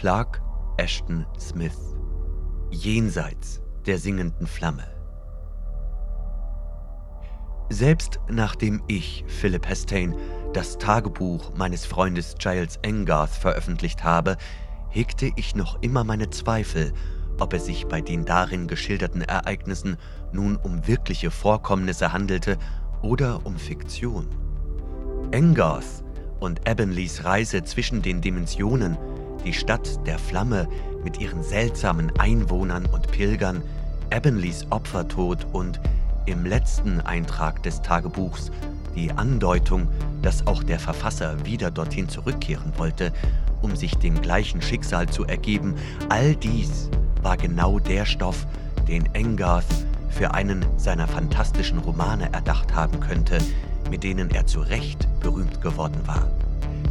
Clark Ashton Smith Jenseits der singenden Flamme Selbst nachdem ich, Philip Hestane, das Tagebuch meines Freundes Giles Engarth veröffentlicht habe, hegte ich noch immer meine Zweifel, ob es sich bei den darin geschilderten Ereignissen nun um wirkliche Vorkommnisse handelte oder um Fiktion. Engarth und Avonleys Reise zwischen den Dimensionen, die Stadt der Flamme mit ihren seltsamen Einwohnern und Pilgern, Avonleys Opfertod und im letzten Eintrag des Tagebuchs die Andeutung, dass auch der Verfasser wieder dorthin zurückkehren wollte, um sich dem gleichen Schicksal zu ergeben, all dies war genau der Stoff, den Engarth für einen seiner fantastischen Romane erdacht haben könnte, mit denen er zu Recht berühmt geworden war.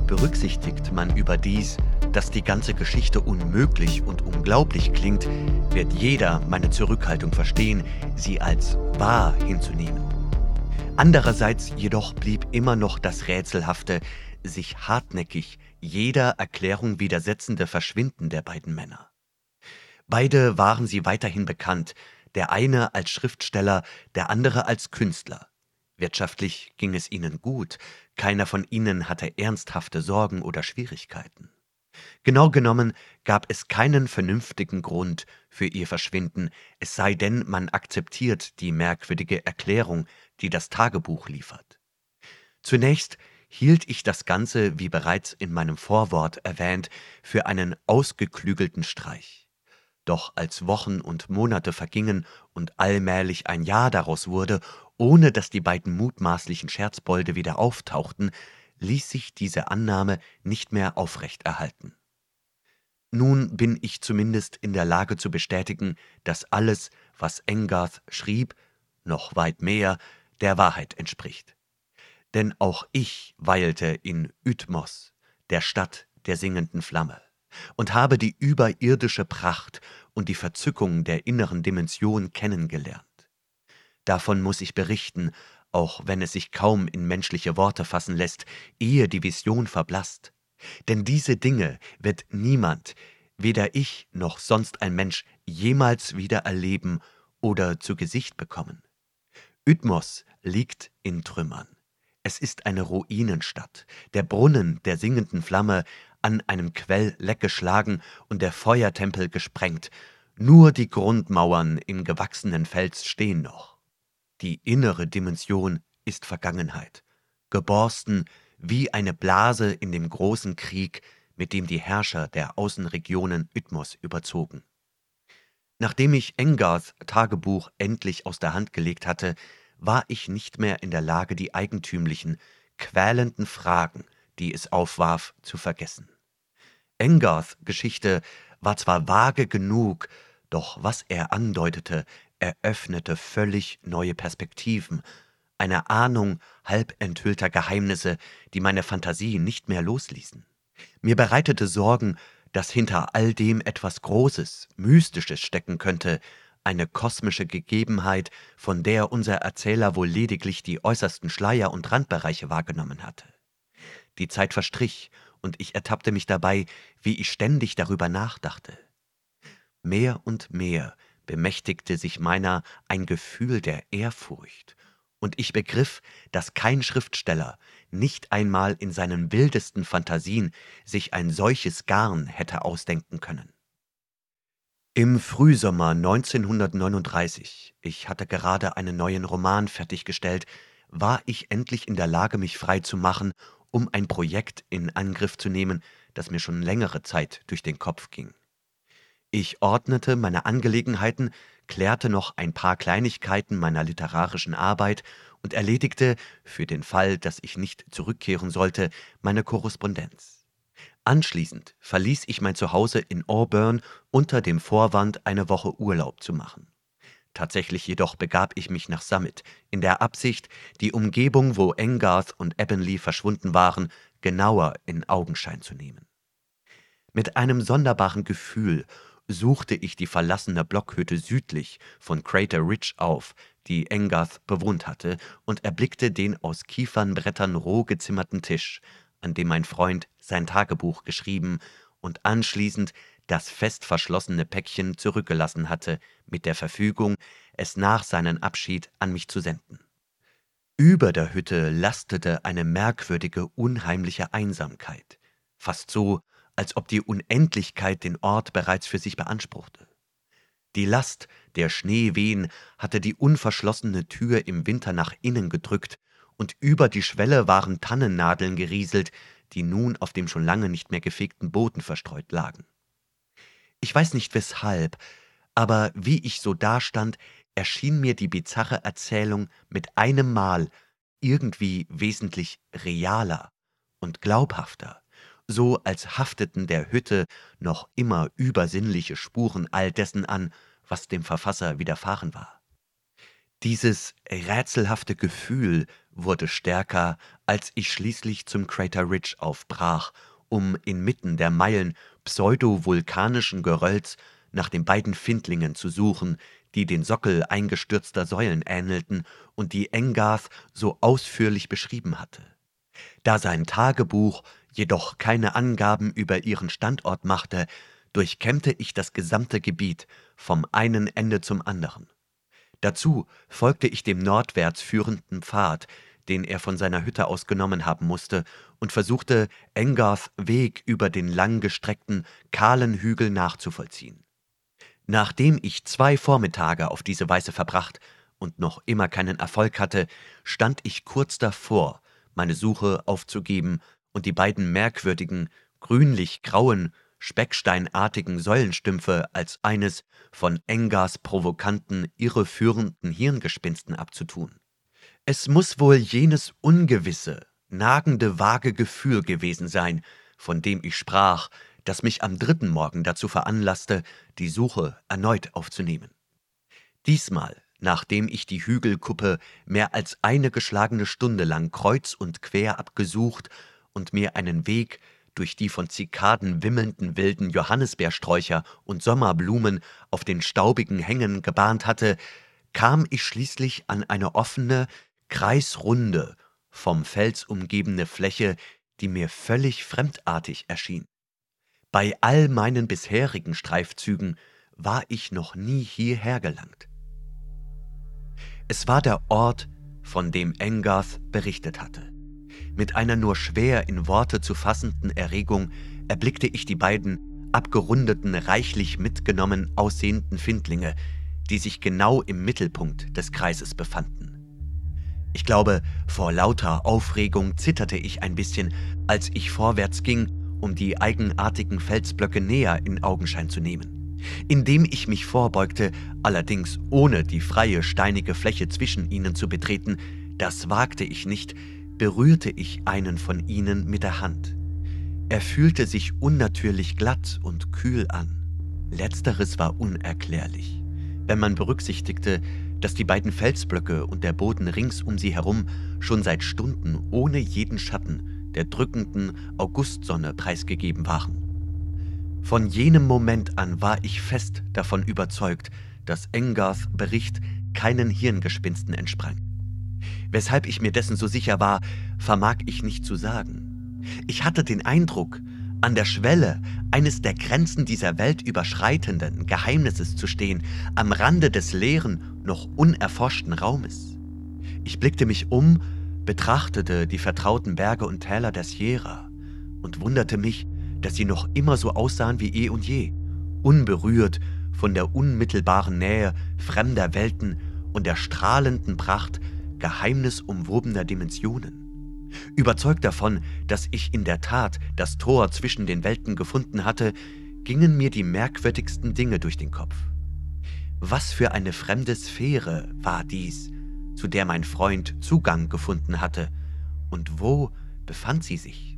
Berücksichtigt man überdies, dass die ganze Geschichte unmöglich und unglaublich klingt, wird jeder meine Zurückhaltung verstehen, sie als wahr hinzunehmen. Andererseits jedoch blieb immer noch das rätselhafte, sich hartnäckig jeder Erklärung widersetzende Verschwinden der beiden Männer. Beide waren sie weiterhin bekannt, der eine als Schriftsteller, der andere als Künstler. Wirtschaftlich ging es ihnen gut, keiner von ihnen hatte ernsthafte Sorgen oder Schwierigkeiten. Genau genommen gab es keinen vernünftigen Grund für ihr Verschwinden, es sei denn, man akzeptiert die merkwürdige Erklärung, die das Tagebuch liefert. Zunächst hielt ich das Ganze, wie bereits in meinem Vorwort erwähnt, für einen ausgeklügelten Streich. Doch als Wochen und Monate vergingen und allmählich ein Jahr daraus wurde, ohne dass die beiden mutmaßlichen Scherzbolde wieder auftauchten, ließ sich diese Annahme nicht mehr aufrechterhalten. Nun bin ich zumindest in der Lage zu bestätigen, dass alles, was Engarth schrieb, noch weit mehr, der Wahrheit entspricht. Denn auch ich weilte in Ytmos, der Stadt der singenden Flamme, und habe die überirdische Pracht und die Verzückung der inneren Dimension kennengelernt. Davon muss ich berichten, auch wenn es sich kaum in menschliche Worte fassen lässt, ehe die Vision verblasst. Denn diese Dinge wird niemand, weder ich noch sonst ein Mensch, jemals wieder erleben oder zu Gesicht bekommen. Ytmos liegt in Trümmern. Es ist eine Ruinenstadt, der Brunnen der singenden Flamme an einem Quell leckgeschlagen und der Feuertempel gesprengt, nur die Grundmauern im gewachsenen Fels stehen noch. Die innere Dimension ist Vergangenheit, geborsten wie eine Blase in dem großen Krieg, mit dem die Herrscher der Außenregionen Ytmos überzogen. Nachdem ich Engarths Tagebuch endlich aus der Hand gelegt hatte, war ich nicht mehr in der Lage, die eigentümlichen, quälenden Fragen, die es aufwarf, zu vergessen. Engarths Geschichte war zwar vage genug, doch was er andeutete, eröffnete völlig neue Perspektiven, eine Ahnung halb enthüllter Geheimnisse, die meine Fantasie nicht mehr losließen. Mir bereitete Sorgen, dass hinter all dem etwas Großes, Mystisches stecken könnte, eine kosmische Gegebenheit, von der unser Erzähler wohl lediglich die äußersten Schleier und Randbereiche wahrgenommen hatte. Die Zeit verstrich, und ich ertappte mich dabei, wie ich ständig darüber nachdachte. Mehr und mehr bemächtigte sich meiner ein Gefühl der Ehrfurcht, und ich begriff, dass kein Schriftsteller, nicht einmal in seinen wildesten Phantasien, sich ein solches Garn hätte ausdenken können. Im Frühsommer 1939, ich hatte gerade einen neuen Roman fertiggestellt, war ich endlich in der Lage, mich frei zu machen, um ein Projekt in Angriff zu nehmen, das mir schon längere Zeit durch den Kopf ging. Ich ordnete meine Angelegenheiten, klärte noch ein paar Kleinigkeiten meiner literarischen Arbeit und erledigte, für den Fall, dass ich nicht zurückkehren sollte, meine Korrespondenz. Anschließend verließ ich mein Zuhause in Auburn unter dem Vorwand, eine Woche Urlaub zu machen. Tatsächlich jedoch begab ich mich nach Summit, in der Absicht, die Umgebung, wo Engarth und Ebbenly verschwunden waren, genauer in Augenschein zu nehmen. Mit einem sonderbaren Gefühl suchte ich die verlassene Blockhütte südlich von Crater Ridge auf, die Engarth bewohnt hatte, und erblickte den aus Kiefernbrettern roh gezimmerten Tisch, an dem mein Freund sein Tagebuch geschrieben und anschließend das fest verschlossene Päckchen zurückgelassen hatte, mit der Verfügung, es nach seinem Abschied an mich zu senden. Über der Hütte lastete eine merkwürdige, unheimliche Einsamkeit, fast so, als ob die Unendlichkeit den Ort bereits für sich beanspruchte. Die Last der Schneewehen hatte die unverschlossene Tür im Winter nach innen gedrückt, und über die Schwelle waren Tannennadeln gerieselt, die nun auf dem schon lange nicht mehr gefegten Boden verstreut lagen. Ich weiß nicht weshalb, aber wie ich so dastand, erschien mir die bizarre Erzählung mit einem Mal irgendwie wesentlich realer und glaubhafter, so als hafteten der Hütte noch immer übersinnliche Spuren all dessen an, was dem Verfasser widerfahren war. Dieses rätselhafte Gefühl wurde stärker, als ich schließlich zum Crater Ridge aufbrach, um inmitten der Meilen pseudovulkanischen Gerölls nach den beiden Findlingen zu suchen, die den Sockel eingestürzter Säulen ähnelten und die Engarth so ausführlich beschrieben hatte. Da sein Tagebuch jedoch keine Angaben über ihren Standort machte, durchkämmte ich das gesamte Gebiet vom einen Ende zum anderen. Dazu folgte ich dem nordwärts führenden Pfad, den er von seiner Hütte aus genommen haben musste, und versuchte, Engarths Weg über den langgestreckten, kahlen Hügel nachzuvollziehen. Nachdem ich zwei Vormittage auf diese Weise verbracht und noch immer keinen Erfolg hatte, stand ich kurz davor, meine Suche aufzugeben und die beiden merkwürdigen, grünlich-grauen, specksteinartigen Säulenstümpfe als eines von Engars provokanten, irreführenden Hirngespinsten abzutun. Es muss wohl jenes ungewisse, nagende, vage Gefühl gewesen sein, von dem ich sprach, das mich am dritten Morgen dazu veranlasste, die Suche erneut aufzunehmen. Diesmal, nachdem ich die Hügelkuppe mehr als eine geschlagene Stunde lang kreuz und quer abgesucht und mir einen Weg durch die von Zikaden wimmelnden wilden Johannisbeersträucher und Sommerblumen auf den staubigen Hängen gebahnt hatte, kam ich schließlich an eine offene, kreisrunde, vom Fels umgebene Fläche, die mir völlig fremdartig erschien. Bei all meinen bisherigen Streifzügen war ich noch nie hierher gelangt. Es war der Ort, von dem Engarth berichtet hatte. Mit einer nur schwer in Worte zu fassenden Erregung erblickte ich die beiden abgerundeten, reichlich mitgenommen aussehenden Findlinge, die sich genau im Mittelpunkt des Kreises befanden. Ich glaube, vor lauter Aufregung zitterte ich ein bisschen, als ich vorwärts ging um die eigenartigen Felsblöcke näher in Augenschein zu nehmen. Indem ich mich vorbeugte, allerdings ohne die freie steinige Fläche zwischen ihnen zu betreten, das wagte ich nicht, berührte ich einen von ihnen mit der Hand. Er fühlte sich unnatürlich glatt und kühl an. Letzteres war unerklärlich, wenn man berücksichtigte, dass die beiden Felsblöcke und der Boden rings um sie herum schon seit Stunden ohne jeden Schatten der drückenden Augustsonne preisgegeben waren. Von jenem Moment an war ich fest davon überzeugt, dass Engarths Bericht keinen Hirngespinsten entsprang. Weshalb ich mir dessen so sicher war, vermag ich nicht zu sagen. Ich hatte den Eindruck, an der Schwelle eines der Grenzen dieser Welt überschreitenden Geheimnisses zu stehen, am Rande des leeren, noch unerforschten Raumes. Ich blickte mich um betrachtete die vertrauten Berge und Täler der Sierra und wunderte mich, dass sie noch immer so aussahen wie eh und je, unberührt von der unmittelbaren Nähe fremder Welten und der strahlenden Pracht geheimnisumwobener Dimensionen. Überzeugt davon, dass ich in der Tat das Tor zwischen den Welten gefunden hatte, gingen mir die merkwürdigsten Dinge durch den Kopf. Was für eine fremde Sphäre war dies, zu der mein Freund Zugang gefunden hatte. Und wo befand sie sich?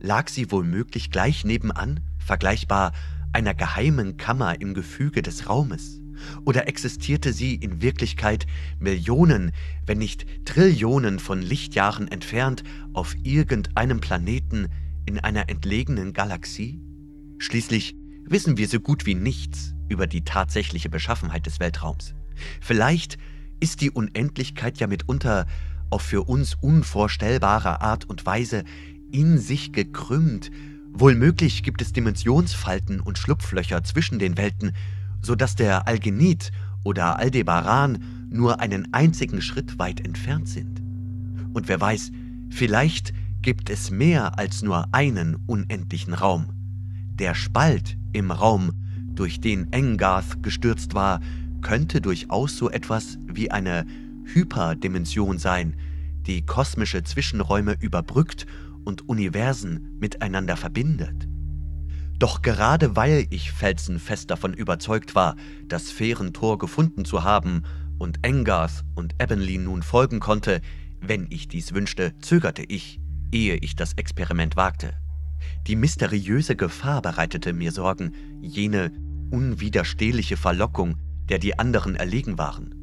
Lag sie womöglich gleich nebenan, vergleichbar einer geheimen Kammer im Gefüge des Raumes? Oder existierte sie in Wirklichkeit Millionen, wenn nicht Trillionen von Lichtjahren entfernt auf irgendeinem Planeten in einer entlegenen Galaxie? Schließlich wissen wir so gut wie nichts über die tatsächliche Beschaffenheit des Weltraums. Vielleicht ist die Unendlichkeit ja mitunter auf für uns unvorstellbare Art und Weise in sich gekrümmt, Wohl möglich gibt es Dimensionsfalten und Schlupflöcher zwischen den Welten, sodass der Algenit oder Aldebaran nur einen einzigen Schritt weit entfernt sind. Und wer weiß, vielleicht gibt es mehr als nur einen unendlichen Raum. Der Spalt im Raum, durch den Engarth gestürzt war, könnte durchaus so etwas wie eine Hyperdimension sein, die kosmische Zwischenräume überbrückt und Universen miteinander verbindet. Doch gerade weil ich felsenfest davon überzeugt war, das Sphärentor gefunden zu haben und Engarth und Ebonly nun folgen konnte, wenn ich dies wünschte, zögerte ich, ehe ich das Experiment wagte. Die mysteriöse Gefahr bereitete mir Sorgen, jene unwiderstehliche Verlockung, der die anderen erlegen waren.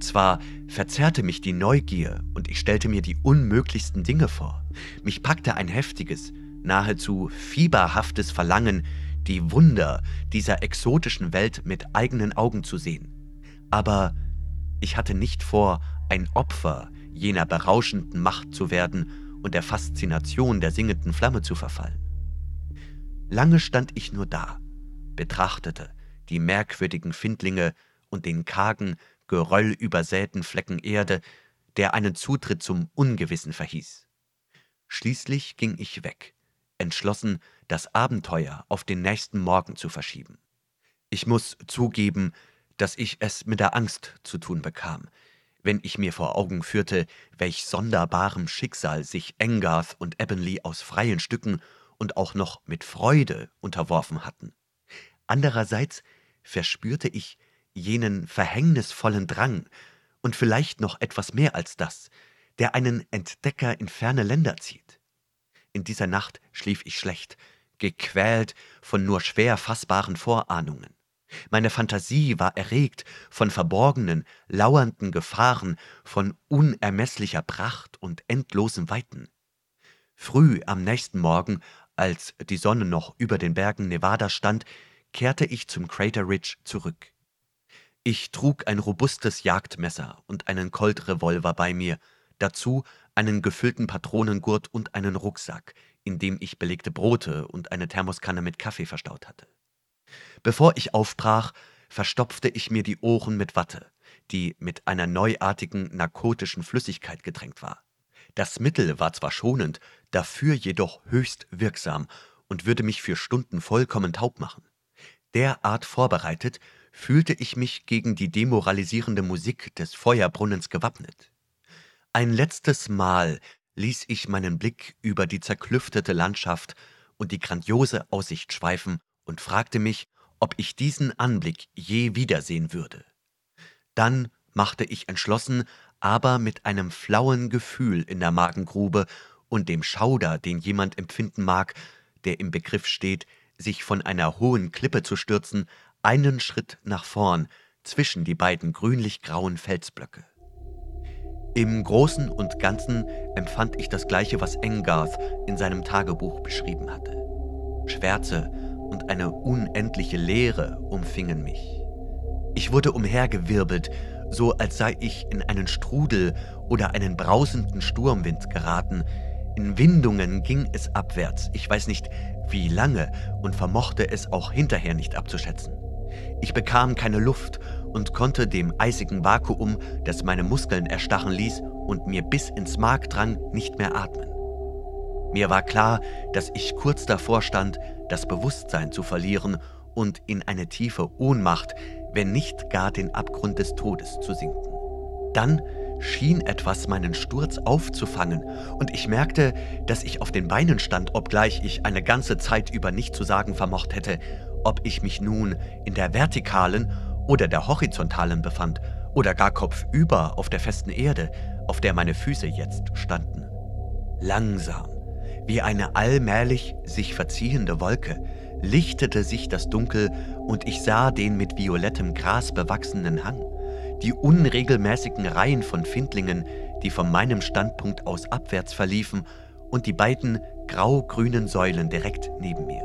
Zwar verzerrte mich die Neugier und ich stellte mir die unmöglichsten Dinge vor. Mich packte ein heftiges, nahezu fieberhaftes Verlangen, die Wunder dieser exotischen Welt mit eigenen Augen zu sehen. Aber ich hatte nicht vor, ein Opfer jener berauschenden Macht zu werden und der Faszination der singenden Flamme zu verfallen. Lange stand ich nur da, betrachtete die merkwürdigen Findlinge und den kargen, geröllübersäten Flecken Erde, der einen Zutritt zum Ungewissen verhieß. Schließlich ging ich weg, entschlossen, das Abenteuer auf den nächsten Morgen zu verschieben. Ich muss zugeben, dass ich es mit der Angst zu tun bekam, wenn ich mir vor Augen führte, welch sonderbarem Schicksal sich Engarth und Ebonly aus freien Stücken und auch noch mit Freude unterworfen hatten. Andererseits verspürte ich jenen verhängnisvollen Drang und vielleicht noch etwas mehr als das, der einen Entdecker in ferne Länder zieht. In dieser Nacht schlief ich schlecht, gequält von nur schwer fassbaren Vorahnungen. Meine Fantasie war erregt von verborgenen, lauernden Gefahren, von unermeßlicher Pracht und endlosen Weiten. Früh am nächsten Morgen, als die Sonne noch über den Bergen Nevada stand, kehrte ich zum Crater Ridge zurück. Ich trug ein robustes Jagdmesser und einen Colt-Revolver bei mir, dazu einen gefüllten Patronengurt und einen Rucksack, in dem ich belegte Brote und eine Thermoskanne mit Kaffee verstaut hatte. Bevor ich aufbrach, verstopfte ich mir die Ohren mit Watte, die mit einer neuartigen narkotischen Flüssigkeit getränkt war. Das Mittel war zwar schonend, dafür jedoch höchst wirksam und würde mich für Stunden vollkommen taub machen. Derart vorbereitet fühlte ich mich gegen die demoralisierende Musik des Feuerbrunnens gewappnet. Ein letztes Mal ließ ich meinen Blick über die zerklüftete Landschaft und die grandiose Aussicht schweifen und fragte mich, ob ich diesen Anblick je wiedersehen würde. Dann machte ich entschlossen, aber mit einem flauen Gefühl in der Magengrube und dem Schauder, den jemand empfinden mag, der im Begriff steht, sich von einer hohen Klippe zu stürzen, einen Schritt nach vorn zwischen die beiden grünlich-grauen Felsblöcke. Im Großen und Ganzen empfand ich das Gleiche, was Engarth in seinem Tagebuch beschrieben hatte. Schwärze und eine unendliche Leere umfingen mich. Ich wurde umhergewirbelt, so als sei ich in einen Strudel oder einen brausenden Sturmwind geraten, in Windungen ging es abwärts, ich weiß nicht wie lange und vermochte es auch hinterher nicht abzuschätzen. Ich bekam keine Luft und konnte dem eisigen Vakuum, das meine Muskeln erstarren ließ und mir bis ins Mark drang, nicht mehr atmen. Mir war klar, dass ich kurz davor stand, das Bewusstsein zu verlieren und in eine tiefe Ohnmacht, wenn nicht gar den Abgrund des Todes zu sinken. Dann schien etwas meinen Sturz aufzufangen, und ich merkte, dass ich auf den Beinen stand, obgleich ich eine ganze Zeit über nicht zu sagen vermocht hätte, ob ich mich nun in der vertikalen oder der horizontalen befand, oder gar kopfüber auf der festen Erde, auf der meine Füße jetzt standen. Langsam, wie eine allmählich sich verziehende Wolke, lichtete sich das Dunkel und ich sah den mit violettem Gras bewachsenen Hang die unregelmäßigen Reihen von Findlingen, die von meinem Standpunkt aus abwärts verliefen, und die beiden grau-grünen Säulen direkt neben mir.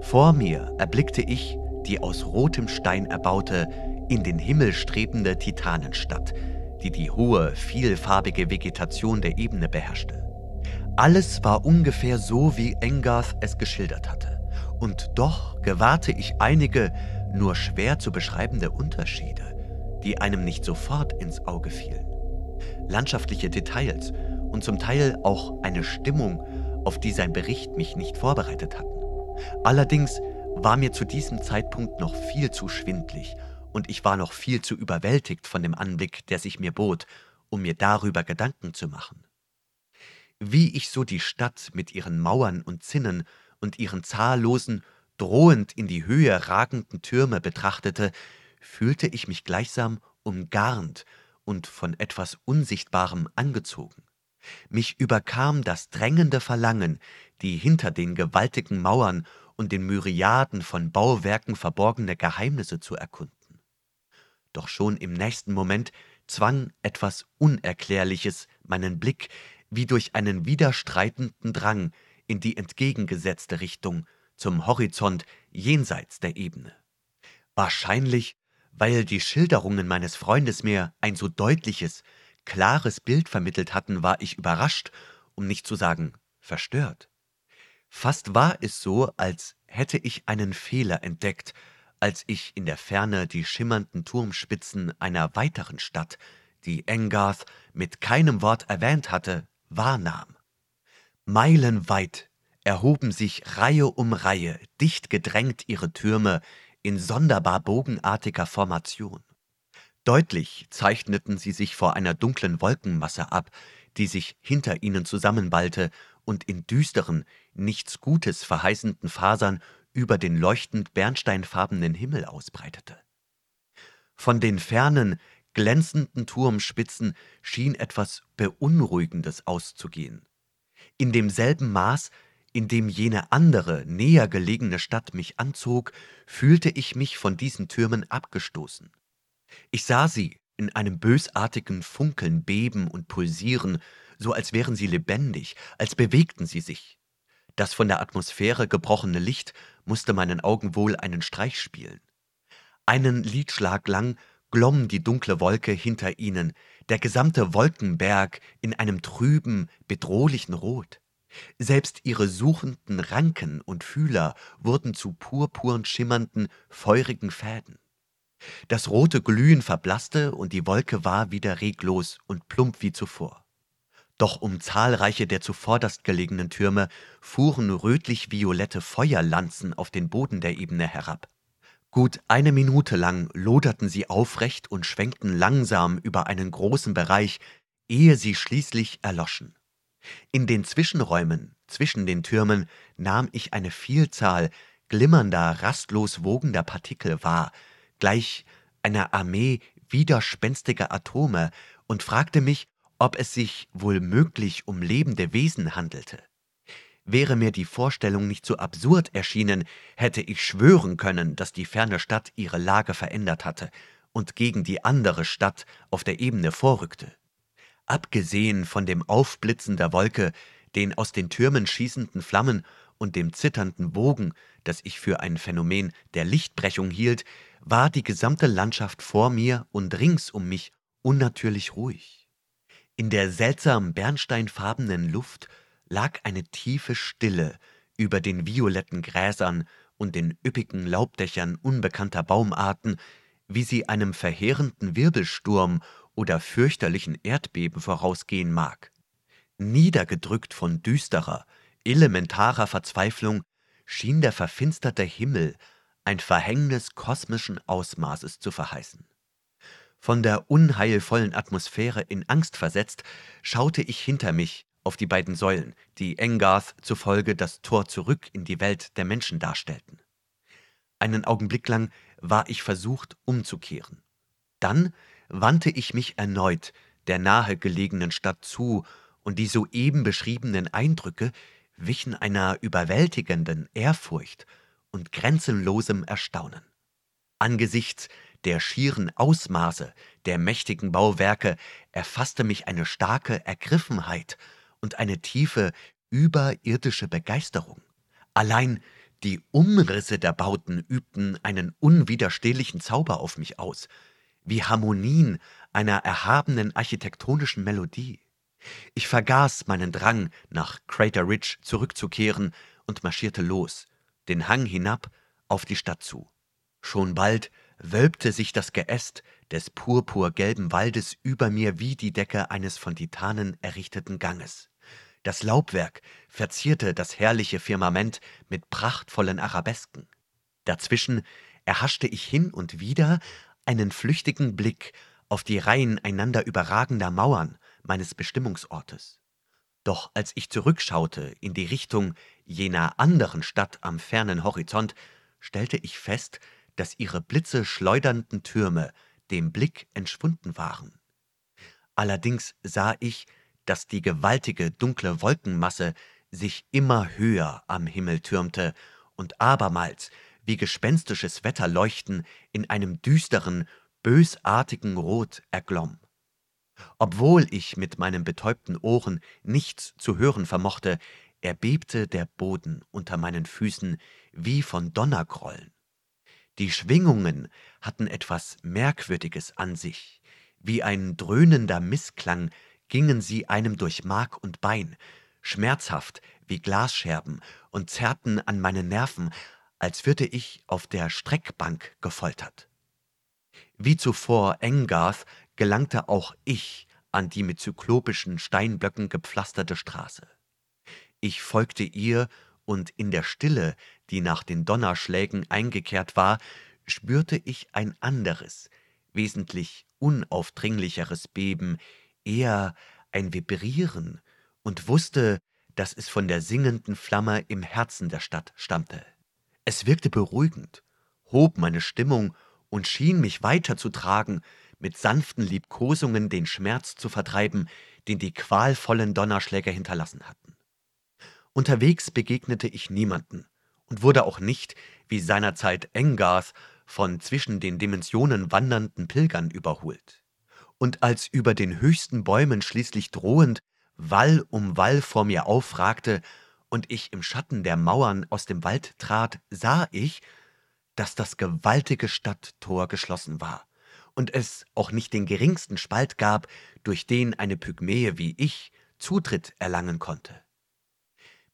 Vor mir erblickte ich die aus rotem Stein erbaute, in den Himmel strebende Titanenstadt, die die hohe, vielfarbige Vegetation der Ebene beherrschte. Alles war ungefähr so, wie Engarth es geschildert hatte. Und doch gewahrte ich einige nur schwer zu beschreibende Unterschiede, die einem nicht sofort ins Auge fielen. Landschaftliche Details und zum Teil auch eine Stimmung, auf die sein Bericht mich nicht vorbereitet hatten. Allerdings war mir zu diesem Zeitpunkt noch viel zu schwindlig und ich war noch viel zu überwältigt von dem Anblick, der sich mir bot, um mir darüber Gedanken zu machen. Wie ich so die Stadt mit ihren Mauern und Zinnen und ihren zahllosen, drohend in die Höhe ragenden Türme betrachtete, fühlte ich mich gleichsam umgarnt und von etwas Unsichtbarem angezogen. Mich überkam das drängende Verlangen, die hinter den gewaltigen Mauern und den Myriaden von Bauwerken verborgene Geheimnisse zu erkunden. Doch schon im nächsten Moment zwang etwas Unerklärliches meinen Blick wie durch einen widerstreitenden Drang in die entgegengesetzte Richtung, zum Horizont jenseits der Ebene. Wahrscheinlich, weil die Schilderungen meines Freundes mir ein so deutliches, klares Bild vermittelt hatten, war ich überrascht, um nicht zu sagen verstört. Fast war es so, als hätte ich einen Fehler entdeckt, als ich in der Ferne die schimmernden Turmspitzen einer weiteren Stadt, die Engarth mit keinem Wort erwähnt hatte, wahrnahm. Meilenweit erhoben sich Reihe um Reihe, dicht gedrängt ihre Türme in sonderbar bogenartiger Formation. Deutlich zeichneten sie sich vor einer dunklen Wolkenmasse ab, die sich hinter ihnen zusammenballte und in düsteren, nichts Gutes verheißenden Fasern über den leuchtend bernsteinfarbenen Himmel ausbreitete. Von den fernen, glänzenden Turmspitzen schien etwas Beunruhigendes auszugehen. In demselben Maß, in dem jene andere, näher gelegene Stadt mich anzog, fühlte ich mich von diesen Türmen abgestoßen. Ich sah sie in einem bösartigen Funkeln beben und pulsieren, so als wären sie lebendig, als bewegten sie sich. Das von der Atmosphäre gebrochene Licht musste meinen Augen wohl einen Streich spielen. Einen Liedschlag lang glomm die dunkle Wolke hinter ihnen, der gesamte Wolkenberg in einem trüben, bedrohlichen Rot. Selbst ihre suchenden Ranken und Fühler wurden zu purpurn schimmernden, feurigen Fäden. Das rote Glühen verblasste und die Wolke war wieder reglos und plump wie zuvor. Doch um zahlreiche der zuvorderst gelegenen Türme fuhren rötlich-violette Feuerlanzen auf den Boden der Ebene herab. Gut eine Minute lang loderten sie aufrecht und schwenkten langsam über einen großen Bereich, ehe sie schließlich erloschen. In den Zwischenräumen zwischen den Türmen nahm ich eine Vielzahl glimmernder, rastlos wogender Partikel wahr, gleich einer Armee widerspenstiger Atome, und fragte mich, ob es sich wohl möglich um lebende Wesen handelte. Wäre mir die Vorstellung nicht so absurd erschienen, hätte ich schwören können, dass die ferne Stadt ihre Lage verändert hatte und gegen die andere Stadt auf der Ebene vorrückte. Abgesehen von dem Aufblitzen der Wolke, den aus den Türmen schießenden Flammen und dem zitternden Wogen, das ich für ein Phänomen der Lichtbrechung hielt, war die gesamte Landschaft vor mir und rings um mich unnatürlich ruhig. In der seltsam bernsteinfarbenen Luft lag eine tiefe Stille über den violetten Gräsern und den üppigen Laubdächern unbekannter Baumarten, wie sie einem verheerenden Wirbelsturm oder fürchterlichen Erdbeben vorausgehen mag. Niedergedrückt von düsterer, elementarer Verzweiflung schien der verfinsterte Himmel ein Verhängnis kosmischen Ausmaßes zu verheißen. Von der unheilvollen Atmosphäre in Angst versetzt, schaute ich hinter mich auf die beiden Säulen, die Engarth zufolge das Tor zurück in die Welt der Menschen darstellten. Einen Augenblick lang war ich versucht, umzukehren. Dann wandte ich mich erneut der nahegelegenen Stadt zu, und die soeben beschriebenen Eindrücke wichen einer überwältigenden Ehrfurcht und grenzenlosem Erstaunen. Angesichts der schieren Ausmaße der mächtigen Bauwerke erfasste mich eine starke Ergriffenheit und eine tiefe, überirdische Begeisterung. Allein die Umrisse der Bauten übten einen unwiderstehlichen Zauber auf mich aus, wie Harmonien einer erhabenen architektonischen Melodie. Ich vergaß meinen Drang, nach Crater Ridge zurückzukehren und marschierte los, den Hang hinab auf die Stadt zu. Schon bald wölbte sich das Geäst des purpurgelben Waldes über mir wie die Decke eines von Titanen errichteten Ganges. Das Laubwerk verzierte das herrliche Firmament mit prachtvollen Arabesken. Dazwischen erhaschte ich hin und wieder einen flüchtigen Blick auf die Reihen einander überragender Mauern meines Bestimmungsortes. Doch als ich zurückschaute in die Richtung jener anderen Stadt am fernen Horizont, stellte ich fest, dass ihre blitzeschleudernden Türme dem Blick entschwunden waren. Allerdings sah ich, dass die gewaltige dunkle Wolkenmasse sich immer höher am Himmel türmte und abermals wie gespenstisches Wetterleuchten in einem düsteren, bösartigen Rot erglomm. Obwohl ich mit meinen betäubten Ohren nichts zu hören vermochte, erbebte der Boden unter meinen Füßen wie von Donnergrollen. Die Schwingungen hatten etwas Merkwürdiges an sich. Wie ein dröhnender Mißklang gingen sie einem durch Mark und Bein, schmerzhaft wie Glasscherben und zerrten an meine Nerven, als würde ich auf der Streckbank gefoltert. Wie zuvor Engarth gelangte auch ich an die mit zyklopischen Steinblöcken gepflasterte Straße. Ich folgte ihr und in der Stille, die nach den Donnerschlägen eingekehrt war, spürte ich ein anderes, wesentlich unaufdringlicheres Beben, eher ein Vibrieren, und wusste, dass es von der singenden Flamme im Herzen der Stadt stammte. Es wirkte beruhigend, hob meine Stimmung und schien mich weiterzutragen, mit sanften Liebkosungen den Schmerz zu vertreiben, den die qualvollen Donnerschläge hinterlassen hatten. Unterwegs begegnete ich niemanden und wurde auch nicht, wie seinerzeit Engarth, von zwischen den Dimensionen wandernden Pilgern überholt. Und als über den höchsten Bäumen schließlich drohend Wall um Wall vor mir aufragte und ich im Schatten der Mauern aus dem Wald trat, sah ich, dass das gewaltige Stadttor geschlossen war und es auch nicht den geringsten Spalt gab, durch den eine Pygmäe wie ich Zutritt erlangen konnte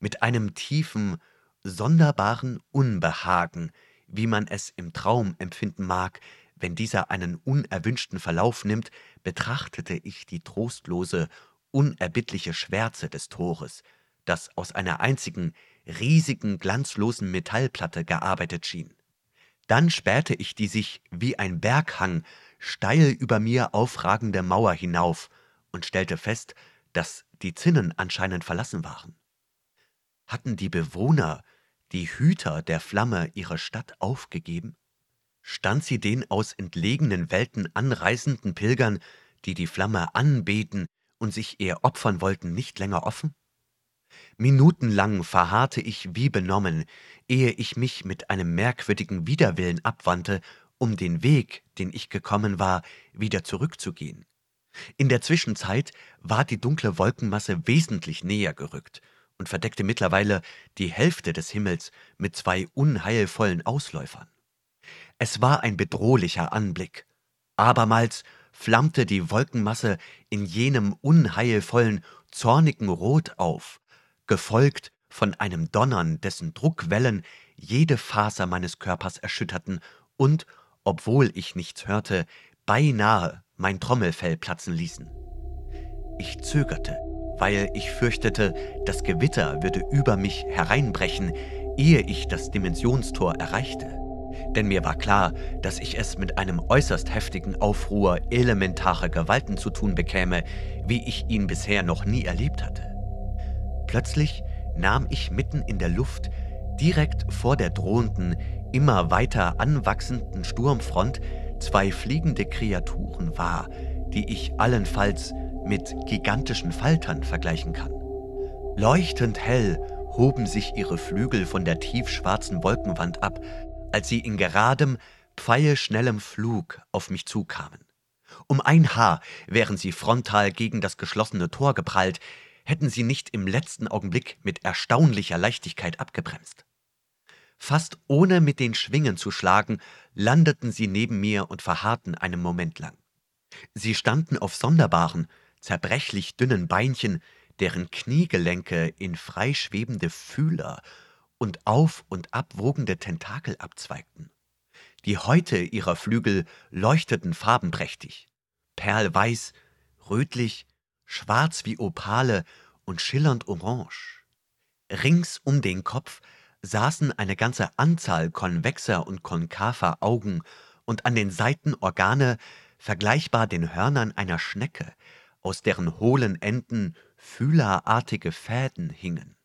mit einem tiefen, sonderbaren Unbehagen, wie man es im Traum empfinden mag, wenn dieser einen unerwünschten Verlauf nimmt, betrachtete ich die trostlose, unerbittliche Schwärze des Tores, das aus einer einzigen, riesigen, glanzlosen Metallplatte gearbeitet schien. Dann spähte ich die sich wie ein Berghang steil über mir aufragende Mauer hinauf und stellte fest, dass die Zinnen anscheinend verlassen waren. Hatten die Bewohner, die Hüter der Flamme, ihre Stadt aufgegeben? Stand sie den aus entlegenen Welten anreisenden Pilgern, die die Flamme anbeten und sich ihr opfern wollten, nicht länger offen? Minutenlang verharrte ich wie benommen, ehe ich mich mit einem merkwürdigen Widerwillen abwandte, um den Weg, den ich gekommen war, wieder zurückzugehen. In der Zwischenzeit war die dunkle Wolkenmasse wesentlich näher gerückt, und verdeckte mittlerweile die Hälfte des Himmels mit zwei unheilvollen Ausläufern. Es war ein bedrohlicher Anblick. Abermals flammte die Wolkenmasse in jenem unheilvollen, zornigen Rot auf, gefolgt von einem Donnern, dessen Druckwellen jede Faser meines Körpers erschütterten und, obwohl ich nichts hörte, beinahe mein Trommelfell platzen ließen. Ich zögerte, weil ich fürchtete, das Gewitter würde über mich hereinbrechen, ehe ich das Dimensionstor erreichte. Denn mir war klar, dass ich es mit einem äußerst heftigen Aufruhr elementarer Gewalten zu tun bekäme, wie ich ihn bisher noch nie erlebt hatte. Plötzlich nahm ich mitten in der Luft, direkt vor der drohenden, immer weiter anwachsenden Sturmfront, zwei fliegende Kreaturen wahr, die ich allenfalls mit gigantischen Faltern vergleichen kann. Leuchtend hell hoben sich ihre Flügel von der tiefschwarzen Wolkenwand ab, als sie in geradem, pfeilschnellem Flug auf mich zukamen. Um ein Haar wären sie frontal gegen das geschlossene Tor geprallt, hätten sie nicht im letzten Augenblick mit erstaunlicher Leichtigkeit abgebremst. Fast ohne mit den Schwingen zu schlagen, landeten sie neben mir und verharrten einen Moment lang. Sie standen auf sonderbaren, zerbrechlich dünnen Beinchen, deren Kniegelenke in freischwebende Fühler und auf und abwogende Tentakel abzweigten. Die Häute ihrer Flügel leuchteten farbenprächtig, perlweiß, rötlich, schwarz wie Opale und schillernd orange. Rings um den Kopf saßen eine ganze Anzahl konvexer und konkaver Augen und an den Seiten Organe, vergleichbar den Hörnern einer Schnecke, aus deren hohlen Enden fühlerartige Fäden hingen.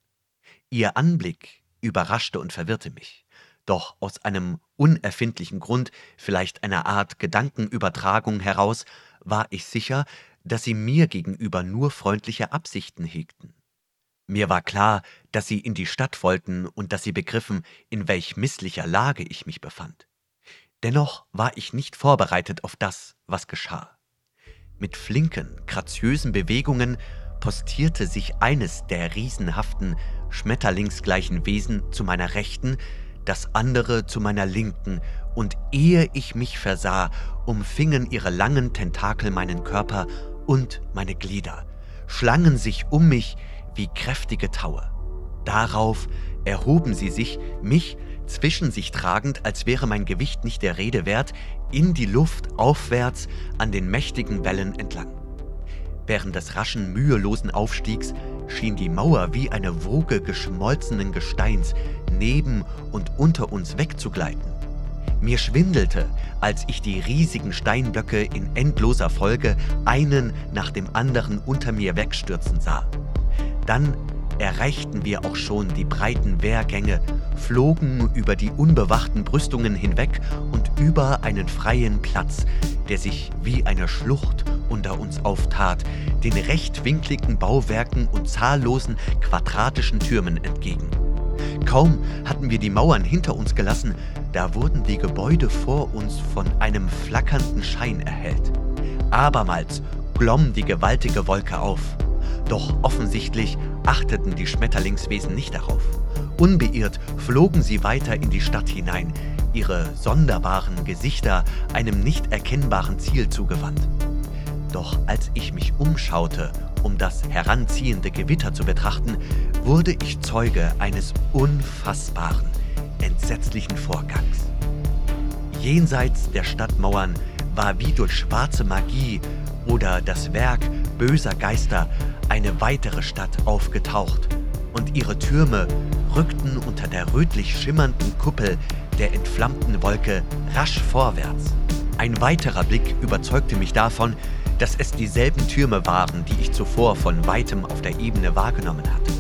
Ihr Anblick überraschte und verwirrte mich, doch aus einem unerfindlichen Grund, vielleicht einer Art Gedankenübertragung heraus, war ich sicher, dass sie mir gegenüber nur freundliche Absichten hegten. Mir war klar, dass sie in die Stadt wollten und dass sie begriffen, in welch misslicher Lage ich mich befand. Dennoch war ich nicht vorbereitet auf das, was geschah. Mit flinken, graziösen Bewegungen postierte sich eines der riesenhaften, schmetterlingsgleichen Wesen zu meiner Rechten, das andere zu meiner Linken, und ehe ich mich versah, umfingen ihre langen Tentakel meinen Körper und meine Glieder, schlangen sich um mich wie kräftige Taue. Darauf erhoben sie sich, mich zwischen sich tragend, als wäre mein Gewicht nicht der Rede wert, in die Luft aufwärts an den mächtigen Wellen entlang. Während des raschen, mühelosen Aufstiegs schien die Mauer wie eine Woge geschmolzenen Gesteins neben und unter uns wegzugleiten. Mir schwindelte, als ich die riesigen Steinblöcke in endloser Folge einen nach dem anderen unter mir wegstürzen sah. Dann erreichten wir auch schon die breiten Wehrgänge, flogen über die unbewachten Brüstungen hinweg und über einen freien Platz, der sich wie eine Schlucht unter uns auftat, den rechtwinkligen Bauwerken und zahllosen quadratischen Türmen entgegen. Kaum hatten wir die Mauern hinter uns gelassen, da wurden die Gebäude vor uns von einem flackernden Schein erhellt. Abermals glomm die gewaltige Wolke auf. Doch offensichtlich achteten die Schmetterlingswesen nicht darauf. Unbeirrt flogen sie weiter in die Stadt hinein, ihre sonderbaren Gesichter einem nicht erkennbaren Ziel zugewandt. Doch als ich mich umschaute, um das heranziehende Gewitter zu betrachten, wurde ich Zeuge eines unfassbaren, entsetzlichen Vorgangs. Jenseits der Stadtmauern war wie durch schwarze Magie oder das Werk böser Geister eine weitere Stadt aufgetaucht, und ihre Türme rückten unter der rötlich schimmernden Kuppel der entflammten Wolke rasch vorwärts. Ein weiterer Blick überzeugte mich davon, dass es dieselben Türme waren, die ich zuvor von weitem auf der Ebene wahrgenommen hatte.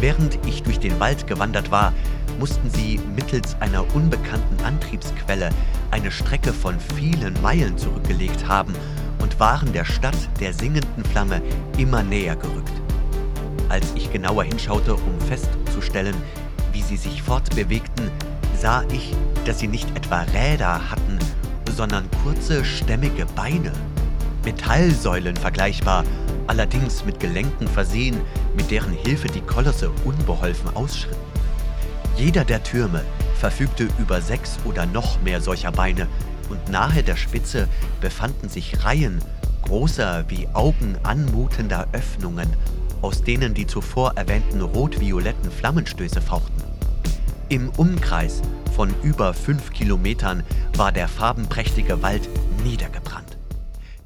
Während ich durch den Wald gewandert war, mussten sie mittels einer unbekannten Antriebsquelle eine Strecke von vielen Meilen zurückgelegt haben und waren der Stadt der singenden Flamme immer näher gerückt. Als ich genauer hinschaute, um festzustellen, wie sie sich fortbewegten, sah ich, dass sie nicht etwa Räder hatten, sondern kurze, stämmige Beine. Metallsäulen vergleichbar, allerdings mit Gelenken versehen, mit deren Hilfe die Kolosse unbeholfen ausschritten. Jeder der Türme verfügte über sechs oder noch mehr solcher Beine und nahe der Spitze befanden sich Reihen großer wie Augen anmutender Öffnungen, aus denen die zuvor erwähnten rot-violetten Flammenstöße fauchten. Im Umkreis von über fünf Kilometern war der farbenprächtige Wald niedergebrannt.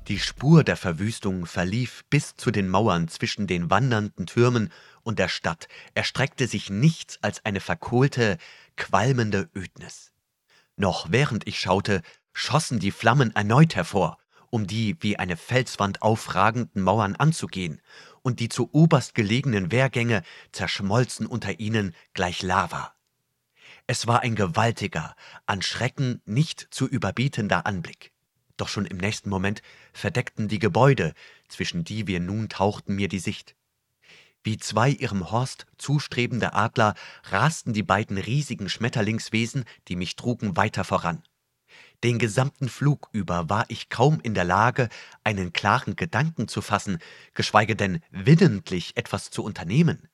Die Spur der Verwüstung verlief bis zu den Mauern zwischen den wandernden Türmen und der Stadt, erstreckte sich nichts als eine verkohlte, qualmende Ödnis. Noch während ich schaute, schossen die Flammen erneut hervor, um die wie eine Felswand aufragenden Mauern anzugehen, und die zu oberst gelegenen Wehrgänge zerschmolzen unter ihnen gleich Lava. Es war ein gewaltiger, an Schrecken nicht zu überbietender Anblick. Doch schon im nächsten Moment verdeckten die Gebäude, zwischen die wir nun tauchten, mir die Sicht. Wie zwei ihrem Horst zustrebende Adler rasten die beiden riesigen Schmetterlingswesen, die mich trugen, weiter voran. Den gesamten Flug über war ich kaum in der Lage, einen klaren Gedanken zu fassen, geschweige denn willentlich etwas zu unternehmen.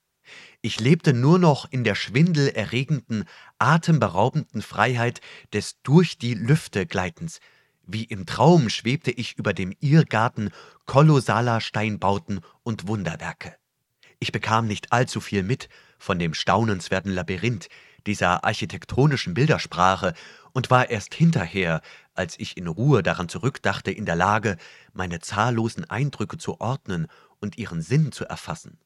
Ich lebte nur noch in der schwindelerregenden, atemberaubenden Freiheit des durch die Lüfte Gleitens, Wie im Traum schwebte ich über dem Irrgarten kolossaler Steinbauten und Wunderwerke. Ich bekam nicht allzu viel mit von dem staunenswerten Labyrinth dieser architektonischen Bildersprache und war erst hinterher, als ich in Ruhe daran zurückdachte, in der Lage, meine zahllosen Eindrücke zu ordnen und ihren Sinn zu erfassen.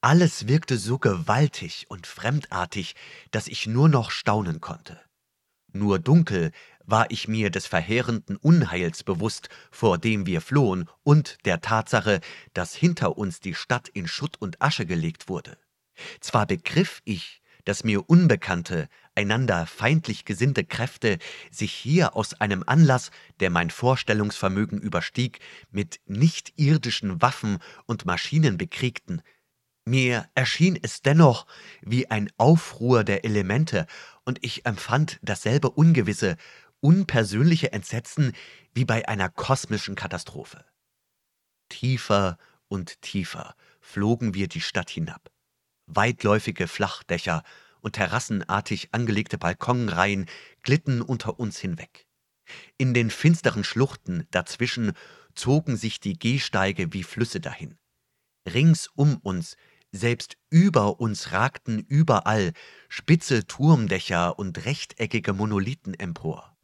Alles wirkte so gewaltig und fremdartig, dass ich nur noch staunen konnte. Nur dunkel war ich mir des verheerenden Unheils bewusst, vor dem wir flohen, und der Tatsache, dass hinter uns die Stadt in Schutt und Asche gelegt wurde. Zwar begriff ich, dass mir unbekannte, einander feindlich gesinnte Kräfte sich hier aus einem Anlass, der mein Vorstellungsvermögen überstieg, mit nichtirdischen Waffen und Maschinen bekriegten. Mir erschien es dennoch wie ein Aufruhr der Elemente, und ich empfand dasselbe ungewisse, unpersönliche Entsetzen wie bei einer kosmischen Katastrophe. Tiefer und tiefer flogen wir die Stadt hinab. Weitläufige Flachdächer und terrassenartig angelegte Balkonreihen glitten unter uns hinweg. In den finsteren Schluchten dazwischen zogen sich die Gehsteige wie Flüsse dahin. Rings um uns, selbst über uns ragten überall spitze Turmdächer und rechteckige Monolithen empor.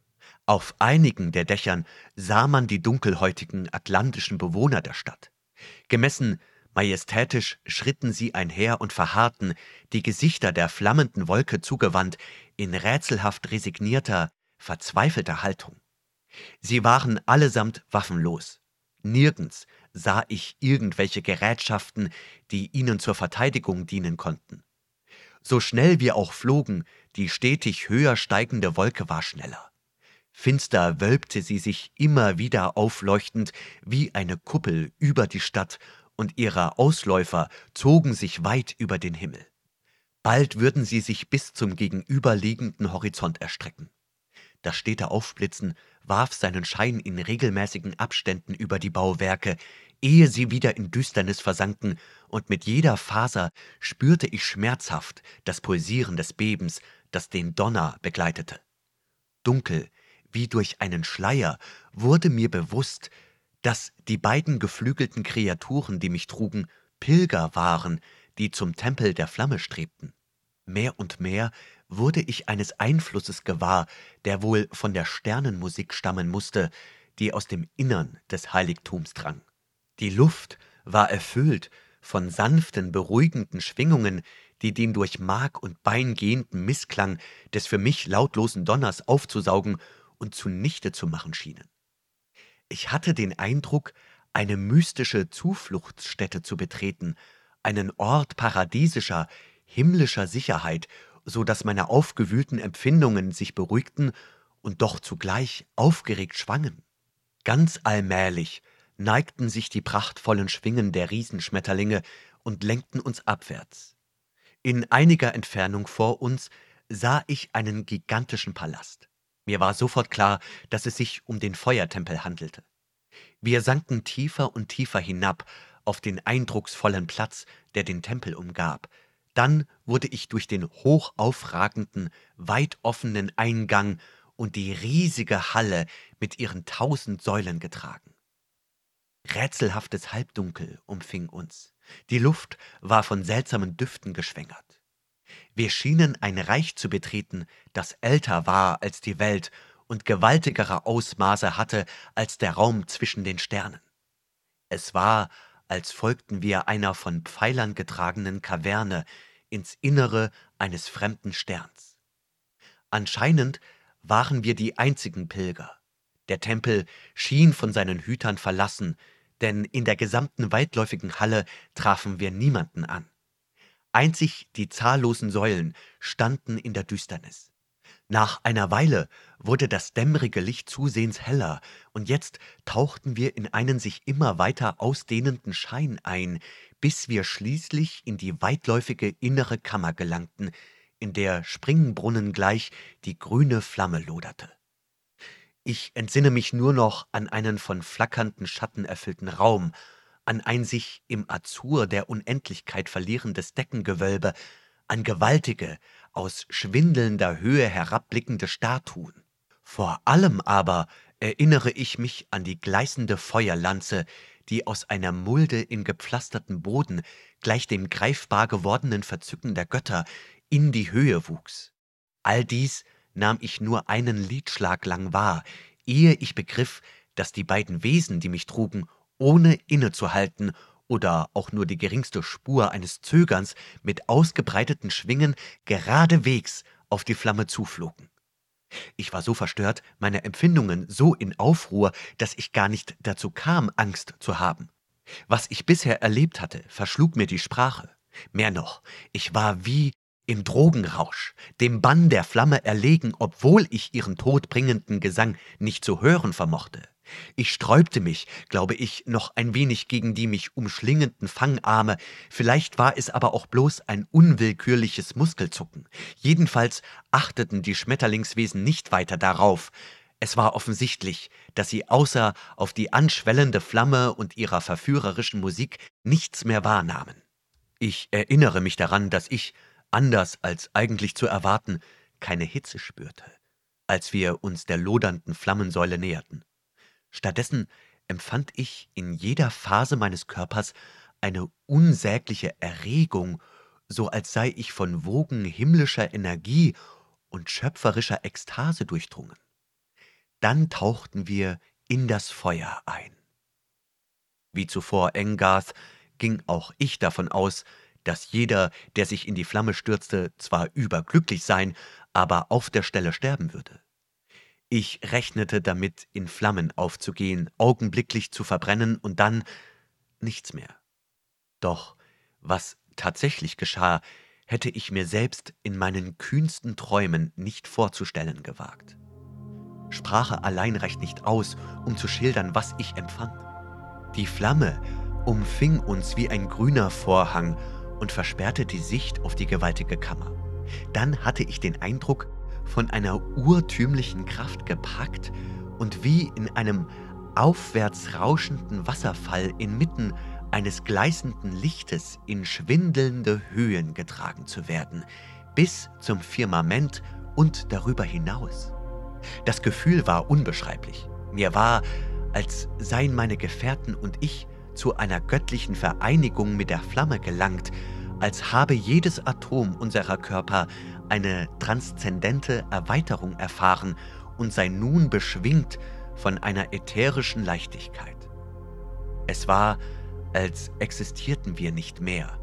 Auf einigen der Dächern sah man die dunkelhäutigen atlantischen Bewohner der Stadt. Gemessen Majestätisch schritten sie einher und verharrten, die Gesichter der flammenden Wolke zugewandt, in rätselhaft resignierter, verzweifelter Haltung. Sie waren allesamt waffenlos. Nirgends sah ich irgendwelche Gerätschaften, die ihnen zur Verteidigung dienen konnten. So schnell wir auch flogen, die stetig höher steigende Wolke war schneller. Finster wölbte sie sich immer wieder aufleuchtend wie eine Kuppel über die Stadt und ihre Ausläufer zogen sich weit über den Himmel. Bald würden sie sich bis zum gegenüberliegenden Horizont erstrecken. Das stete Aufblitzen warf seinen Schein in regelmäßigen Abständen über die Bauwerke, ehe sie wieder in Düsternis versanken, und mit jeder Faser spürte ich schmerzhaft das Pulsieren des Bebens, das den Donner begleitete. Dunkel, wie durch einen Schleier, wurde mir bewusst, dass die beiden geflügelten Kreaturen, die mich trugen, Pilger waren, die zum Tempel der Flamme strebten. Mehr und mehr wurde ich eines Einflusses gewahr, der wohl von der Sternenmusik stammen musste, die aus dem Innern des Heiligtums drang. Die Luft war erfüllt von sanften, beruhigenden Schwingungen, die den durch Mark und Bein gehenden Mißklang des für mich lautlosen Donners aufzusaugen und zunichte zu machen schienen. Ich hatte den Eindruck, eine mystische Zufluchtsstätte zu betreten, einen Ort paradiesischer, himmlischer Sicherheit, so dass meine aufgewühlten Empfindungen sich beruhigten und doch zugleich aufgeregt schwangen. Ganz allmählich neigten sich die prachtvollen Schwingen der Riesenschmetterlinge und lenkten uns abwärts. In einiger Entfernung vor uns sah ich einen gigantischen Palast. Mir war sofort klar, dass es sich um den Feuertempel handelte. Wir sanken tiefer und tiefer hinab auf den eindrucksvollen Platz, der den Tempel umgab. Dann wurde ich durch den hochaufragenden, weit offenen Eingang und die riesige Halle mit ihren tausend Säulen getragen. Rätselhaftes Halbdunkel umfing uns. Die Luft war von seltsamen Düften geschwängert. Wir schienen ein Reich zu betreten, das älter war als die Welt und gewaltigere Ausmaße hatte als der Raum zwischen den Sternen. Es war, als folgten wir einer von Pfeilern getragenen Kaverne ins Innere eines fremden Sterns. Anscheinend waren wir die einzigen Pilger. Der Tempel schien von seinen Hütern verlassen, denn in der gesamten weitläufigen Halle trafen wir niemanden an. Einzig die zahllosen Säulen standen in der Düsternis. Nach einer Weile wurde das dämmerige Licht zusehends heller, und jetzt tauchten wir in einen sich immer weiter ausdehnenden Schein ein, bis wir schließlich in die weitläufige innere Kammer gelangten, in der Springbrunnen gleich die grüne Flamme loderte. Ich entsinne mich nur noch an einen von flackernden Schatten erfüllten Raum, an ein sich im Azur der Unendlichkeit verlierendes Deckengewölbe, an gewaltige, aus schwindelnder Höhe herabblickende Statuen. Vor allem aber erinnere ich mich an die gleißende Feuerlanze, die aus einer Mulde im gepflasterten Boden gleich dem greifbar gewordenen Verzücken der Götter in die Höhe wuchs. All dies nahm ich nur einen Liedschlag lang wahr, ehe ich begriff, dass die beiden Wesen, die mich trugen, ohne innezuhalten oder auch nur die geringste Spur eines Zögerns mit ausgebreiteten Schwingen geradewegs auf die Flamme zuflogen. Ich war so verstört, meine Empfindungen so in Aufruhr, dass ich gar nicht dazu kam, Angst zu haben. Was ich bisher erlebt hatte, verschlug mir die Sprache. Mehr noch, ich war wie im Drogenrausch, dem Bann der Flamme erlegen, obwohl ich ihren todbringenden Gesang nicht zu hören vermochte. Ich sträubte mich, glaube ich, noch ein wenig gegen die mich umschlingenden Fangarme, vielleicht war es aber auch bloß ein unwillkürliches Muskelzucken. Jedenfalls achteten die Schmetterlingswesen nicht weiter darauf. Es war offensichtlich, dass sie außer auf die anschwellende Flamme und ihrer verführerischen Musik nichts mehr wahrnahmen. Ich erinnere mich daran, dass ich, anders als eigentlich zu erwarten, keine Hitze spürte, als wir uns der lodernden Flammensäule näherten. Stattdessen empfand ich in jeder Phase meines Körpers eine unsägliche Erregung, so als sei ich von Wogen himmlischer Energie und schöpferischer Ekstase durchdrungen. Dann tauchten wir in das Feuer ein. Wie zuvor Engarth ging auch ich davon aus, dass jeder, der sich in die Flamme stürzte, zwar überglücklich sein, aber auf der Stelle sterben würde. Ich rechnete damit, in Flammen aufzugehen, augenblicklich zu verbrennen und dann nichts mehr. Doch was tatsächlich geschah, hätte ich mir selbst in meinen kühnsten Träumen nicht vorzustellen gewagt. Sprache allein reicht nicht aus, um zu schildern, was ich empfand. Die Flamme umfing uns wie ein grüner Vorhang und versperrte die Sicht auf die gewaltige Kammer. Dann hatte ich den Eindruck, von einer urtümlichen Kraft gepackt und wie in einem aufwärts rauschenden Wasserfall inmitten eines gleißenden Lichtes in schwindelnde Höhen getragen zu werden, bis zum Firmament und darüber hinaus. Das Gefühl war unbeschreiblich. Mir war, als seien meine Gefährten und ich zu einer göttlichen Vereinigung mit der Flamme gelangt, als habe jedes Atom unserer Körper eine transzendente Erweiterung erfahren und sei nun beschwingt von einer ätherischen Leichtigkeit. Es war, als existierten wir nicht mehr,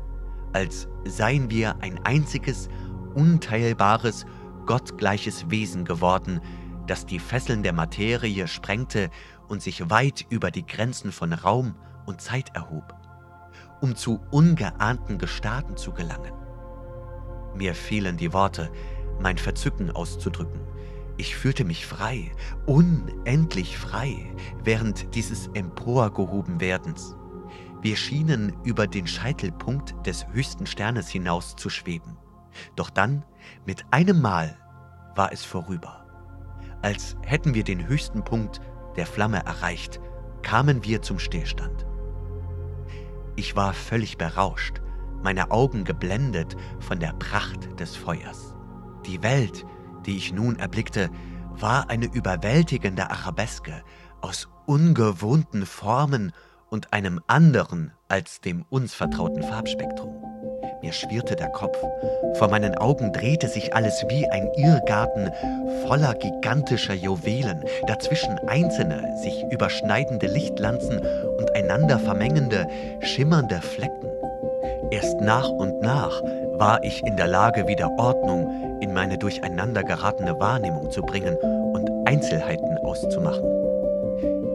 als seien wir ein einziges, unteilbares, gottgleiches Wesen geworden, das die Fesseln der Materie sprengte und sich weit über die Grenzen von Raum und Zeit erhob, um zu ungeahnten Gestaden zu gelangen. Mir fehlen die Worte, mein Verzücken auszudrücken. Ich fühlte mich frei, unendlich frei, während dieses Emporgehobenwerdens. Wir schienen über den Scheitelpunkt des höchsten Sternes hinaus zu schweben. Doch dann, mit einem Mal, war es vorüber. Als hätten wir den höchsten Punkt der Flamme erreicht, kamen wir zum Stillstand. Ich war völlig berauscht, meine Augen geblendet von der Pracht des Feuers. Die Welt, die ich nun erblickte, war eine überwältigende Arabeske aus ungewohnten Formen und einem anderen als dem uns vertrauten Farbspektrum. Mir schwirrte der Kopf. Vor meinen Augen drehte sich alles wie ein Irrgarten voller gigantischer Juwelen, dazwischen einzelne, sich überschneidende Lichtlanzen und einander vermengende, schimmernde Flecken. Erst nach und nach war ich in der Lage, wieder Ordnung in meine durcheinander geratene Wahrnehmung zu bringen und Einzelheiten auszumachen.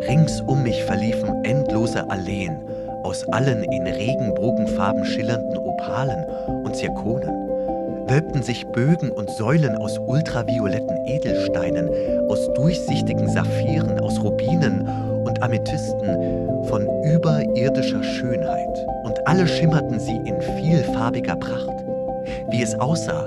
Rings um mich verliefen endlose Alleen aus allen in Regenbogenfarben schillernden Opalen und Zirkonen, wölbten sich Bögen und Säulen aus ultravioletten Edelsteinen, aus durchsichtigen Saphiren, aus Rubinen und Amethysten von überirdischer Schönheit, und alle schimmerten sie in vielfarbiger Pracht. Wie es aussah,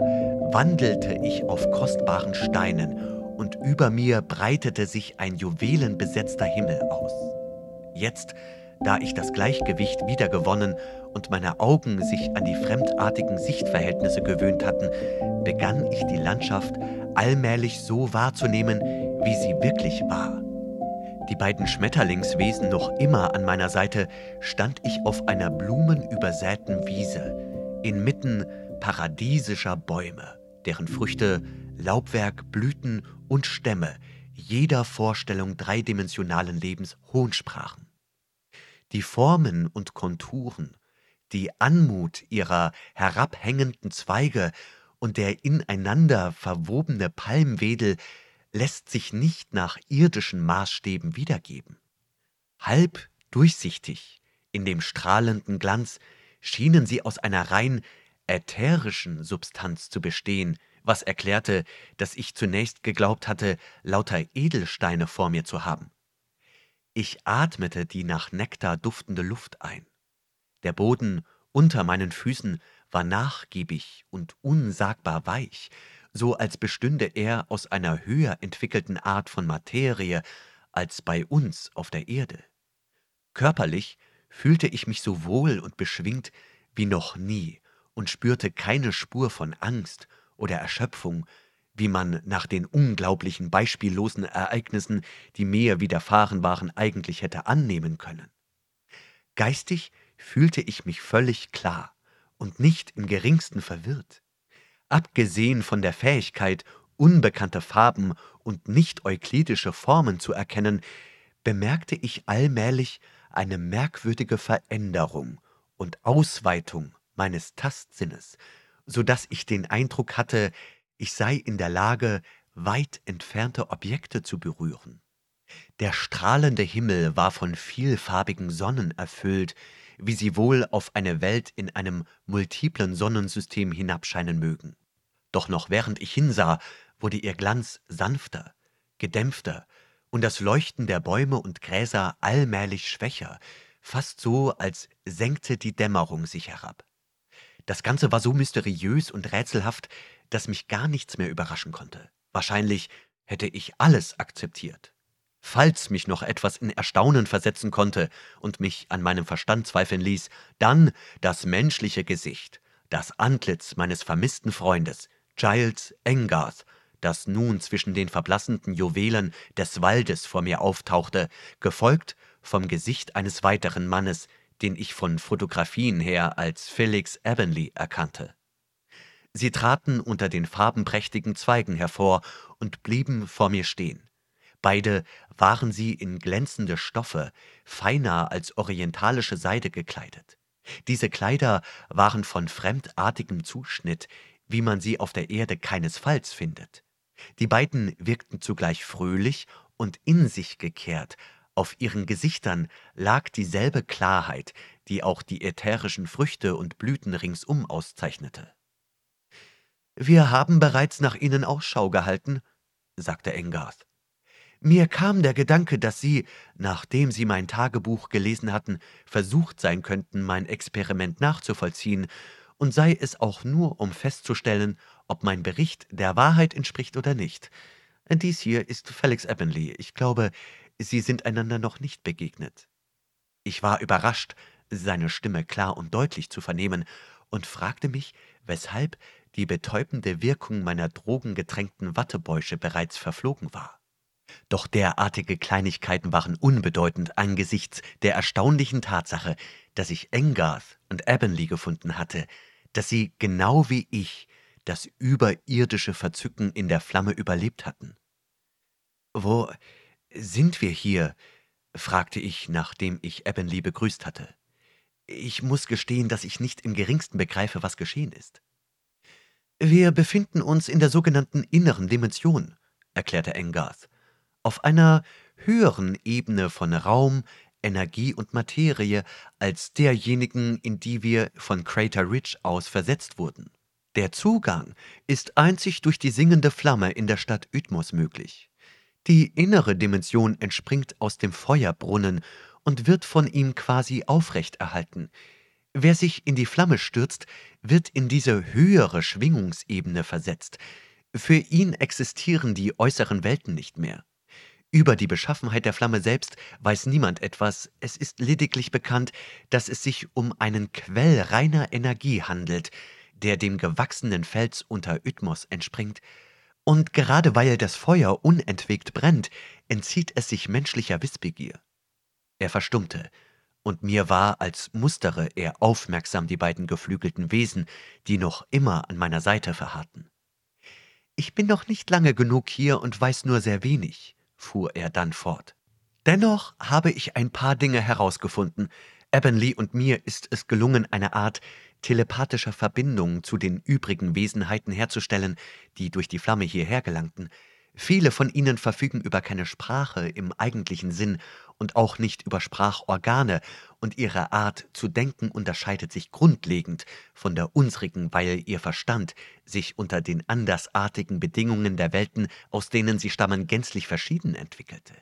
wandelte ich auf kostbaren Steinen, und über mir breitete sich ein juwelenbesetzter Himmel aus. Jetzt, da ich das Gleichgewicht wiedergewonnen und meine Augen sich an die fremdartigen Sichtverhältnisse gewöhnt hatten, begann ich die Landschaft allmählich so wahrzunehmen, wie sie wirklich war. die beiden Schmetterlingswesen noch immer an meiner Seite, stand ich auf einer blumenübersäten Wiese, inmitten paradiesischer Bäume, deren Früchte, Laubwerk, Blüten und Stämme jeder Vorstellung dreidimensionalen Lebens Hohn sprachen. Die Formen und Konturen, die Anmut ihrer herabhängenden Zweige und der ineinander verwobene Palmwedel lässt sich nicht nach irdischen Maßstäben wiedergeben. Halb durchsichtig, in dem strahlenden Glanz, schienen sie aus einer rein ätherischen Substanz zu bestehen, was erklärte, dass ich zunächst geglaubt hatte, lauter Edelsteine vor mir zu haben. Ich atmete die nach Nektar duftende Luft ein. Der Boden unter meinen Füßen war nachgiebig und unsagbar weich, so als bestünde er aus einer höher entwickelten Art von Materie als bei uns auf der Erde. Körperlich fühlte ich mich so wohl und beschwingt wie noch nie und spürte keine Spur von Angst oder Erschöpfung, wie man nach den unglaublichen, beispiellosen Ereignissen, die mir widerfahren waren, eigentlich hätte annehmen können. Geistig fühlte ich mich völlig klar und nicht im geringsten verwirrt. Abgesehen von der Fähigkeit, unbekannte Farben und nicht-euklidische Formen zu erkennen, bemerkte ich allmählich eine merkwürdige Veränderung und Ausweitung meines Tastsinnes, so dass ich den Eindruck hatte, ich sei in der Lage, weit entfernte Objekte zu berühren. Der strahlende Himmel war von vielfarbigen Sonnen erfüllt, wie sie wohl auf eine Welt in einem multiplen Sonnensystem hinabscheinen mögen. Doch noch während ich hinsah, wurde ihr Glanz sanfter, gedämpfter und das Leuchten der Bäume und Gräser allmählich schwächer, fast so, als senkte die Dämmerung sich herab. Das Ganze war so mysteriös und rätselhaft, dass mich gar nichts mehr überraschen konnte. Wahrscheinlich hätte ich alles akzeptiert. Falls mich noch etwas in Erstaunen versetzen konnte und mich an meinem Verstand zweifeln ließ, dann das menschliche Gesicht, das Antlitz meines vermissten Freundes, Giles Engarth, das nun zwischen den verblassenden Juwelen des Waldes vor mir auftauchte, gefolgt vom Gesicht eines weiteren Mannes, den ich von Fotografien her als Felix Avonlea erkannte. Sie traten unter den farbenprächtigen Zweigen hervor und blieben vor mir stehen. Beide waren sie in glänzende Stoffe, feiner als orientalische Seide gekleidet. Diese Kleider waren von fremdartigem Zuschnitt, wie man sie auf der Erde keinesfalls findet. Die beiden wirkten zugleich fröhlich und in sich gekehrt, auf ihren Gesichtern lag dieselbe Klarheit, die auch die ätherischen Früchte und Blüten ringsum auszeichnete. »Wir haben bereits nach Ihnen Ausschau gehalten«, sagte Engarth. Mir kam der Gedanke, dass Sie, nachdem Sie mein Tagebuch gelesen hatten, versucht sein könnten, mein Experiment nachzuvollziehen, und sei es auch nur, um festzustellen, ob mein Bericht der Wahrheit entspricht oder nicht. Dies hier ist Felix Avonlea. Ich glaube, Sie sind einander noch nicht begegnet. Ich war überrascht, seine Stimme klar und deutlich zu vernehmen, und fragte mich, weshalb die betäubende Wirkung meiner drogengetränkten Wattebäusche bereits verflogen war. Doch derartige Kleinigkeiten waren unbedeutend angesichts der erstaunlichen Tatsache, dass ich Engarth und Avonlea gefunden hatte, dass sie genau wie ich das überirdische Verzücken in der Flamme überlebt hatten. »Wo sind wir hier?« fragte ich, nachdem ich Avonlea begrüßt hatte. »Ich muss gestehen, dass ich nicht im geringsten begreife, was geschehen ist.« »Wir befinden uns in der sogenannten inneren Dimension«, erklärte Engarth auf einer höheren Ebene von Raum, Energie und Materie als derjenigen, in die wir von Crater Ridge aus versetzt wurden. Der Zugang ist einzig durch die singende Flamme in der Stadt Ytmos möglich. Die innere Dimension entspringt aus dem Feuerbrunnen und wird von ihm quasi aufrechterhalten. Wer sich in die Flamme stürzt, wird in diese höhere Schwingungsebene versetzt. Für ihn existieren die äußeren Welten nicht mehr. Über die Beschaffenheit der Flamme selbst weiß niemand etwas, es ist lediglich bekannt, dass es sich um einen Quell reiner Energie handelt, der dem gewachsenen Fels unter Ytmos entspringt Und gerade weil das Feuer unentwegt brennt, entzieht es sich menschlicher Wissbegier. Er verstummte, und mir war, als mustere er aufmerksam die beiden geflügelten Wesen, die noch immer an meiner Seite verharrten. Ich bin noch nicht lange genug hier und weiß nur sehr wenig, fuhr er dann fort. Dennoch habe ich ein paar Dinge herausgefunden. Avonlea und mir ist es gelungen, eine Art telepathischer Verbindung zu den übrigen Wesenheiten herzustellen, die durch die Flamme hierher gelangten. Viele von ihnen verfügen über keine Sprache im eigentlichen Sinn und auch nicht über Sprachorgane, und ihre Art zu denken unterscheidet sich grundlegend von der unsrigen, weil ihr Verstand sich unter den andersartigen Bedingungen der Welten, aus denen sie stammen, gänzlich verschieden entwickelte.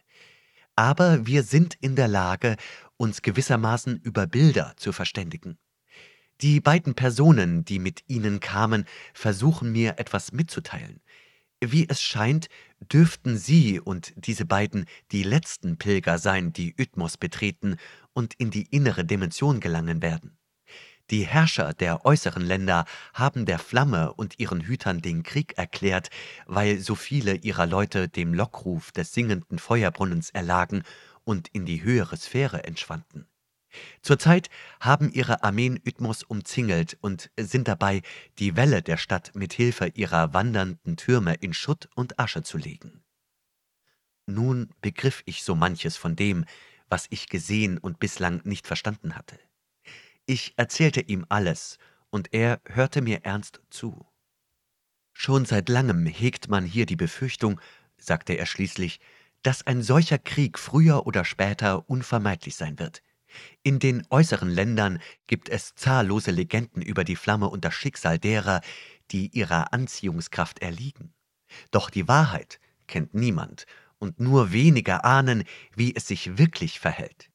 Aber wir sind in der Lage, uns gewissermaßen über Bilder zu verständigen. Die beiden Personen, die mit ihnen kamen, versuchen mir etwas mitzuteilen. Wie es scheint, dürften Sie und diese beiden die letzten Pilger sein, die Ytmos betreten und in die innere Dimension gelangen werden. Die Herrscher der äußeren Länder haben der Flamme und ihren Hütern den Krieg erklärt, weil so viele ihrer Leute dem Lockruf des singenden Feuerbrunnens erlagen und in die höhere Sphäre entschwanden. Zurzeit haben ihre Armeen Ytmos umzingelt und sind dabei, die Wälle der Stadt mit Hilfe ihrer wandernden Türme in Schutt und Asche zu legen. Nun begriff ich so manches von dem, was ich gesehen und bislang nicht verstanden hatte. Ich erzählte ihm alles, und er hörte mir ernst zu. Schon seit langem hegt man hier die Befürchtung, sagte er schließlich, dass ein solcher Krieg früher oder später unvermeidlich sein wird. In den äußeren Ländern gibt es zahllose Legenden über die Flamme und das Schicksal derer, die ihrer Anziehungskraft erliegen. Doch die Wahrheit kennt niemand, und nur wenige ahnen, wie es sich wirklich verhält.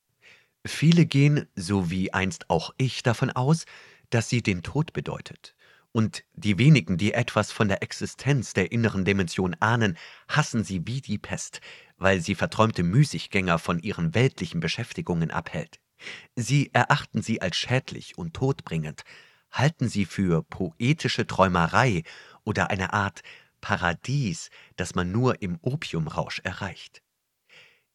Viele gehen, so wie einst auch ich, davon aus, dass sie den Tod bedeutet. Und die wenigen, die etwas von der Existenz der inneren Dimension ahnen, hassen sie wie die Pest, weil sie verträumte Müßiggänger von ihren weltlichen Beschäftigungen abhält. Sie erachten sie als schädlich und todbringend, halten sie für poetische Träumerei oder eine Art Paradies, das man nur im Opiumrausch erreicht.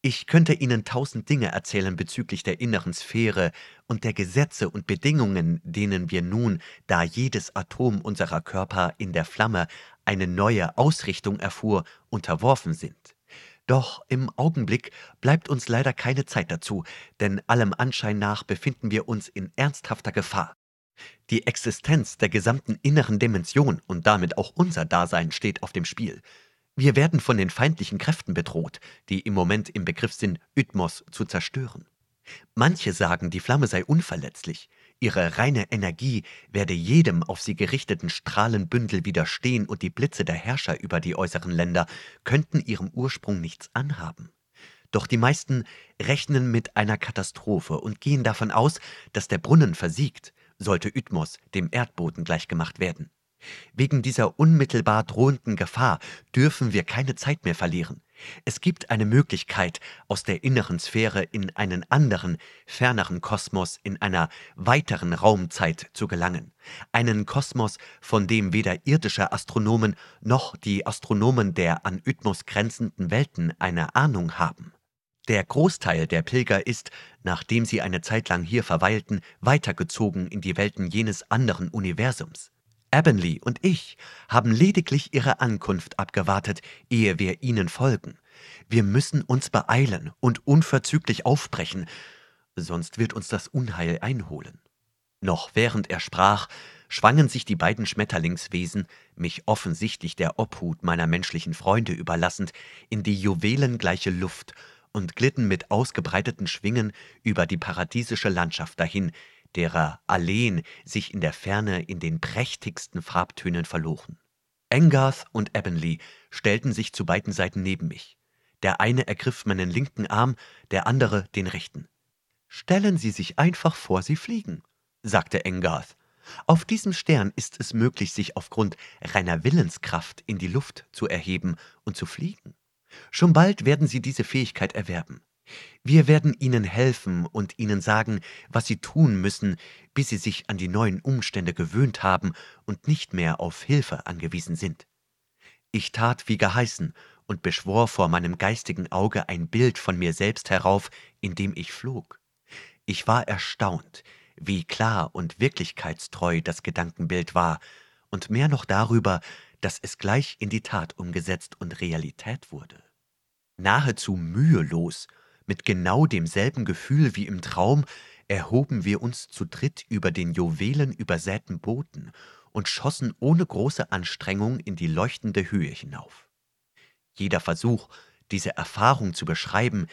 Ich könnte Ihnen tausend Dinge erzählen bezüglich der inneren Sphäre und der Gesetze und Bedingungen, denen wir nun, da jedes Atom unserer Körper in der Flamme eine neue Ausrichtung erfuhr, unterworfen sind. Doch im Augenblick bleibt uns leider keine Zeit dazu, denn allem Anschein nach befinden wir uns in ernsthafter Gefahr. Die Existenz der gesamten inneren Dimension und damit auch unser Dasein steht auf dem Spiel. Wir werden von den feindlichen Kräften bedroht, die im Moment im Begriff sind, Ytmos zu zerstören. Manche sagen, die Flamme sei unverletzlich, Ihre reine Energie werde jedem auf sie gerichteten Strahlenbündel widerstehen und die Blitze der Herrscher über die äußeren Länder könnten ihrem Ursprung nichts anhaben. Doch die meisten rechnen mit einer Katastrophe und gehen davon aus, dass der Brunnen versiegt, sollte Ytmos dem Erdboden gleichgemacht werden. Wegen dieser unmittelbar drohenden Gefahr dürfen wir keine Zeit mehr verlieren. Es gibt eine Möglichkeit, aus der inneren Sphäre in einen anderen, ferneren Kosmos, in einer weiteren Raumzeit zu gelangen. Einen Kosmos, von dem weder irdische Astronomen noch die Astronomen der an Ytmos grenzenden Welten eine Ahnung haben. Der Großteil der Pilger ist, nachdem sie eine Zeit lang hier verweilten, weitergezogen in die Welten jenes anderen Universums. Avonlea und ich haben lediglich ihre Ankunft abgewartet, ehe wir ihnen folgen. Wir müssen uns beeilen und unverzüglich aufbrechen, sonst wird uns das Unheil einholen. Noch während er sprach, schwangen sich die beiden Schmetterlingswesen, mich offensichtlich der Obhut meiner menschlichen Freunde überlassend, in die juwelengleiche Luft und glitten mit ausgebreiteten Schwingen über die paradiesische Landschaft dahin, derer Alleen sich in der Ferne in den prächtigsten Farbtönen verloren. Engarth und Avonlea stellten sich zu beiden Seiten neben mich. Der eine ergriff meinen linken Arm, der andere den rechten. »Stellen Sie sich einfach vor, Sie fliegen«, sagte Engarth. »Auf diesem Stern ist es möglich, sich aufgrund reiner Willenskraft in die Luft zu erheben und zu fliegen. Schon bald werden Sie diese Fähigkeit erwerben. Wir werden Ihnen helfen und Ihnen sagen, was Sie tun müssen, bis Sie sich an die neuen Umstände gewöhnt haben und nicht mehr auf Hilfe angewiesen sind. Ich tat wie geheißen und beschwor vor meinem geistigen Auge ein Bild von mir selbst herauf, in dem ich flog. Ich war erstaunt, wie klar und wirklichkeitstreu das Gedankenbild war, und mehr noch darüber, dass es gleich in die Tat umgesetzt und Realität wurde. Nahezu mühelos, mit genau demselben Gefühl wie im Traum, erhoben wir uns zu dritt über den juwelenübersäten Boden und schossen ohne große Anstrengung in die leuchtende Höhe hinauf. Jeder Versuch, diese Erfahrung zu beschreiben,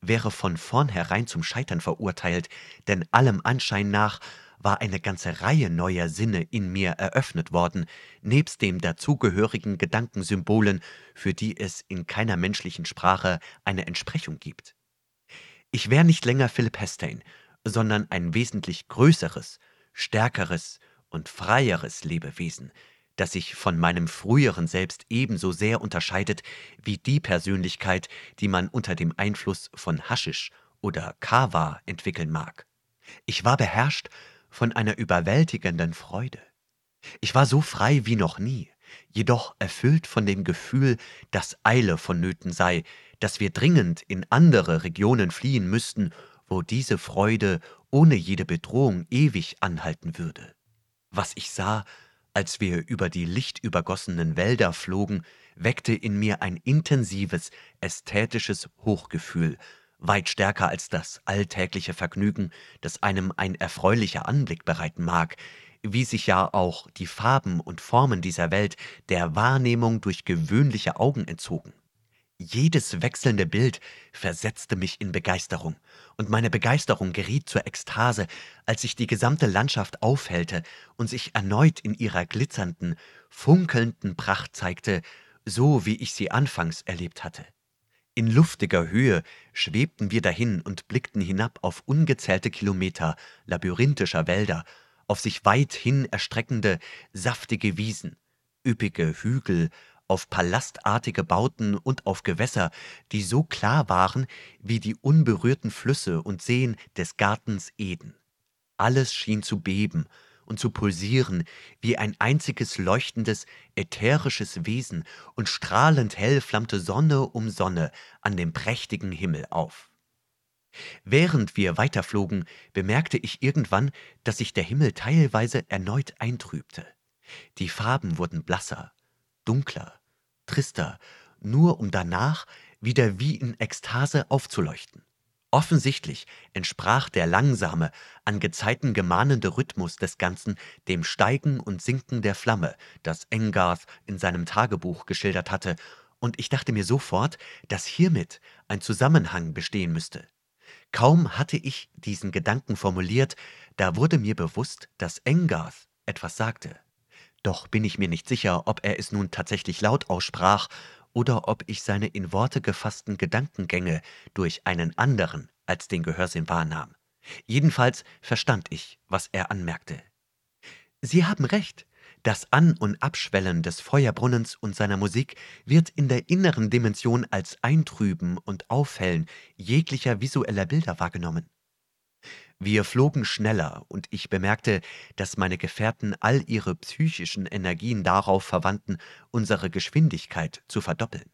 wäre von vornherein zum Scheitern verurteilt, denn allem Anschein nach war eine ganze Reihe neuer Sinne in mir eröffnet worden, nebst den dazugehörigen Gedankensymbolen, für die es in keiner menschlichen Sprache eine Entsprechung gibt. Ich wäre nicht länger Philip Hestain, sondern ein wesentlich größeres, stärkeres und freieres Lebewesen, das sich von meinem früheren Selbst ebenso sehr unterscheidet wie die Persönlichkeit, die man unter dem Einfluss von Haschisch oder Kava entwickeln mag. Ich war beherrscht von einer überwältigenden Freude. Ich war so frei wie noch nie, jedoch erfüllt von dem Gefühl, dass Eile vonnöten sei, dass wir dringend in andere Regionen fliehen müssten, wo diese Freude ohne jede Bedrohung ewig anhalten würde. Was ich sah, als wir über die lichtübergossenen Wälder flogen, weckte in mir ein intensives, ästhetisches Hochgefühl, weit stärker als das alltägliche Vergnügen, das einem ein erfreulicher Anblick bereiten mag, wie sich ja auch die Farben und Formen dieser Welt der Wahrnehmung durch gewöhnliche Augen entzogen. Jedes wechselnde Bild versetzte mich in Begeisterung, und meine Begeisterung geriet zur Ekstase, als sich die gesamte Landschaft aufhellte und sich erneut in ihrer glitzernden, funkelnden Pracht zeigte, so wie ich sie anfangs erlebt hatte. In luftiger Höhe schwebten wir dahin und blickten hinab auf ungezählte Kilometer labyrinthischer Wälder, auf sich weithin erstreckende, saftige Wiesen, üppige Hügel, auf palastartige Bauten und auf Gewässer, die so klar waren wie die unberührten Flüsse und Seen des Gartens Eden. Alles schien zu beben und zu pulsieren wie ein einziges leuchtendes, ätherisches Wesen, und strahlend hell flammte Sonne um Sonne an dem prächtigen Himmel auf. Während wir weiterflogen, bemerkte ich irgendwann, dass sich der Himmel teilweise erneut eintrübte. Die Farben wurden blasser, dunkler, trister, nur um danach wieder wie in Ekstase aufzuleuchten. Offensichtlich entsprach der langsame, an Gezeiten gemahnende Rhythmus des Ganzen dem Steigen und Sinken der Flamme, das Engarth in seinem Tagebuch geschildert hatte, und ich dachte mir sofort, dass hiermit ein Zusammenhang bestehen müsste. Kaum hatte ich diesen Gedanken formuliert, da wurde mir bewusst, dass Engarth etwas sagte. Doch bin ich mir nicht sicher, ob er es nun tatsächlich laut aussprach oder ob ich seine in Worte gefassten Gedankengänge durch einen anderen als den Gehörsinn wahrnahm. Jedenfalls verstand ich, was er anmerkte. Sie haben recht. Das An- und Abschwellen des Feuerbrunnens und seiner Musik wird in der inneren Dimension als Eintrüben und Aufhellen jeglicher visueller Bilder wahrgenommen. Wir flogen schneller, und ich bemerkte, dass meine Gefährten all ihre psychischen Energien darauf verwandten, unsere Geschwindigkeit zu verdoppeln.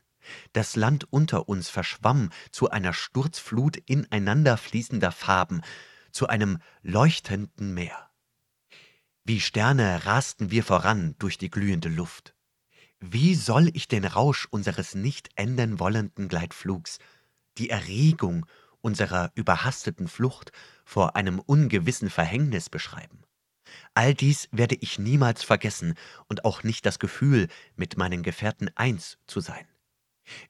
Das Land unter uns verschwamm zu einer Sturzflut ineinander fließender Farben, zu einem leuchtenden Meer. Wie Sterne rasten wir voran durch die glühende Luft. Wie soll ich den Rausch unseres nicht enden wollenden Gleitflugs, die Erregung unserer überhasteten Flucht vor einem ungewissen Verhängnis beschreiben. All dies werde ich niemals vergessen und auch nicht das Gefühl, mit meinen Gefährten eins zu sein.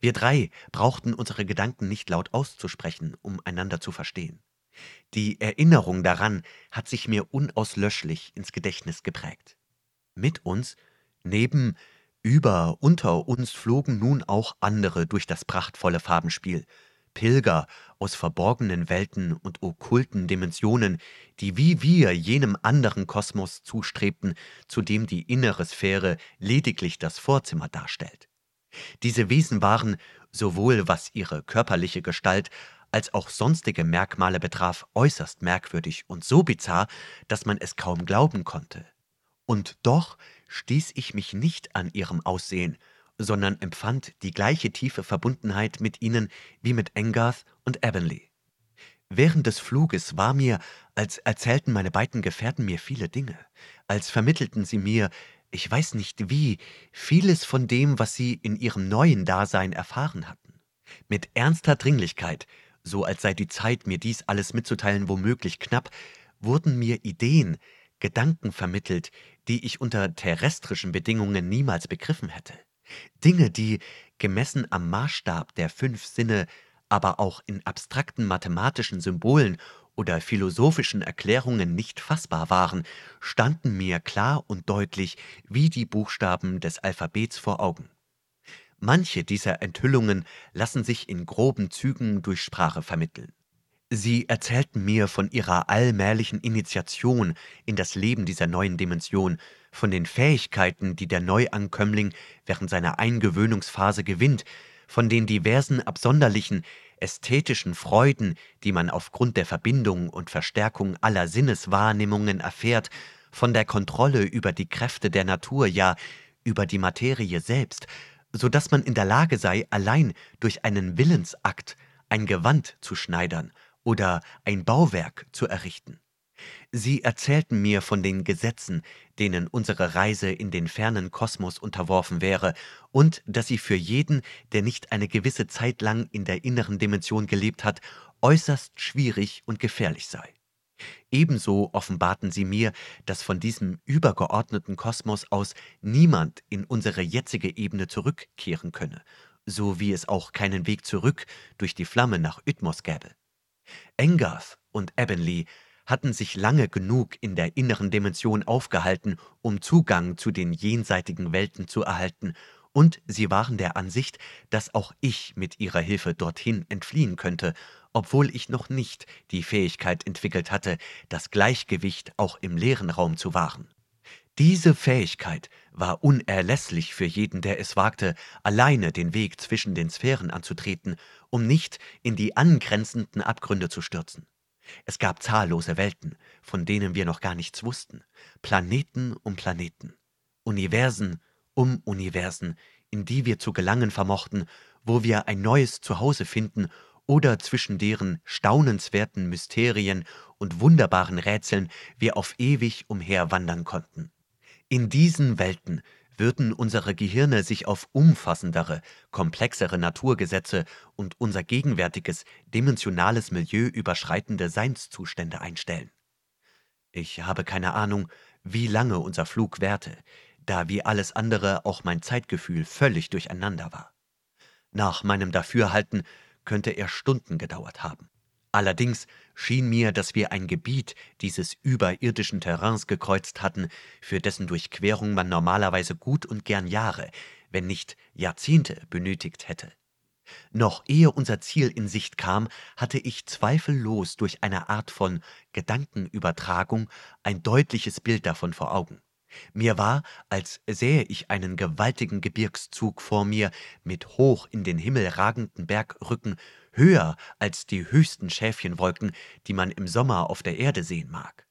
Wir drei brauchten unsere Gedanken nicht laut auszusprechen, um einander zu verstehen. Die Erinnerung daran hat sich mir unauslöschlich ins Gedächtnis geprägt. Mit uns, neben, über, unter uns flogen nun auch andere durch das prachtvolle Farbenspiel, Pilger aus verborgenen Welten und okkulten Dimensionen, die wie wir jenem anderen Kosmos zustrebten, zu dem die innere Sphäre lediglich das Vorzimmer darstellt. Diese Wesen waren, sowohl was ihre körperliche Gestalt als auch sonstige Merkmale betraf, äußerst merkwürdig und so bizarr, dass man es kaum glauben konnte. Und doch stieß ich mich nicht an ihrem Aussehen, sondern empfand die gleiche tiefe Verbundenheit mit ihnen wie mit Engarth und Avonlea. Während des Fluges war mir, als erzählten meine beiden Gefährten mir viele Dinge, als vermittelten sie mir, ich weiß nicht wie, vieles von dem, was sie in ihrem neuen Dasein erfahren hatten. Mit ernster Dringlichkeit, so als sei die Zeit, mir dies alles mitzuteilen, womöglich knapp, wurden mir Ideen, Gedanken vermittelt, die ich unter terrestrischen Bedingungen niemals begriffen hätte. Dinge, die, gemessen am Maßstab der fünf Sinne, aber auch in abstrakten mathematischen Symbolen oder philosophischen Erklärungen nicht fassbar waren, standen mir klar und deutlich wie die Buchstaben des Alphabets vor Augen. Manche dieser Enthüllungen lassen sich in groben Zügen durch Sprache vermitteln. Sie erzählten mir von ihrer allmählichen Initiation in das Leben dieser neuen Dimension, von den Fähigkeiten, die der Neuankömmling während seiner Eingewöhnungsphase gewinnt, von den diversen absonderlichen, ästhetischen Freuden, die man aufgrund der Verbindung und Verstärkung aller Sinneswahrnehmungen erfährt, von der Kontrolle über die Kräfte der Natur, ja über die Materie selbst, so dass man in der Lage sei, allein durch einen Willensakt ein Gewand zu schneidern oder ein Bauwerk zu errichten. Sie erzählten mir von den Gesetzen, denen unsere Reise in den fernen Kosmos unterworfen wäre, und dass sie für jeden, der nicht eine gewisse Zeit lang in der inneren Dimension gelebt hat, äußerst schwierig und gefährlich sei. Ebenso offenbarten sie mir, dass von diesem übergeordneten Kosmos aus niemand in unsere jetzige Ebene zurückkehren könne, so wie es auch keinen Weg zurück durch die Flamme nach Ytmos gäbe. Engarth und Avonlea hatten sich lange genug in der inneren Dimension aufgehalten, um Zugang zu den jenseitigen Welten zu erhalten, und sie waren der Ansicht, dass auch ich mit ihrer Hilfe dorthin entfliehen könnte, obwohl ich noch nicht die Fähigkeit entwickelt hatte, das Gleichgewicht auch im leeren Raum zu wahren. Diese Fähigkeit war unerlässlich für jeden, der es wagte, alleine den Weg zwischen den Sphären anzutreten, um nicht in die angrenzenden Abgründe zu stürzen. Es gab zahllose Welten, von denen wir noch gar nichts wussten, Planeten um Planeten, Universen um Universen, in die wir zu gelangen vermochten, wo wir ein neues Zuhause finden oder zwischen deren staunenswerten Mysterien und wunderbaren Rätseln wir auf ewig umherwandern konnten. In diesen Welten würden unsere Gehirne sich auf umfassendere, komplexere Naturgesetze und unser gegenwärtiges, dimensionales Milieu überschreitende Seinszustände einstellen. Ich habe keine Ahnung, wie lange unser Flug währte, da wie alles andere auch mein Zeitgefühl völlig durcheinander war. Nach meinem Dafürhalten könnte er Stunden gedauert haben. Allerdings schien mir, dass wir ein Gebiet dieses überirdischen Terrains gekreuzt hatten, für dessen Durchquerung man normalerweise gut und gern Jahre, wenn nicht Jahrzehnte benötigt hätte. Noch ehe unser Ziel in Sicht kam, hatte ich zweifellos durch eine Art von Gedankenübertragung ein deutliches Bild davon vor Augen. Mir war, als sähe ich einen gewaltigen Gebirgszug vor mir mit hoch in den Himmel ragenden Bergrücken, höher als die höchsten Schäfchenwolken, die man im Sommer auf der Erde sehen mag.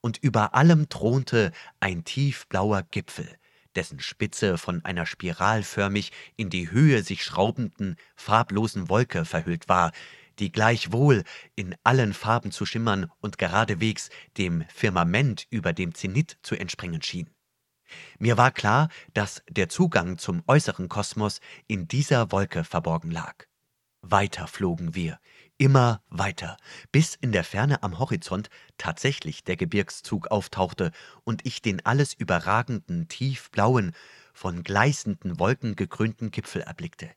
Und über allem thronte ein tiefblauer Gipfel, dessen Spitze von einer spiralförmig in die Höhe sich schraubenden, farblosen Wolke verhüllt war, die gleichwohl in allen Farben zu schimmern und geradewegs dem Firmament über dem Zenit zu entspringen schien. Mir war klar, dass der Zugang zum äußeren Kosmos in dieser Wolke verborgen lag. Weiter flogen wir, immer weiter, bis in der Ferne am Horizont tatsächlich der Gebirgszug auftauchte und ich den alles überragenden, tiefblauen, von gleißenden Wolken gekrönten Gipfel erblickte.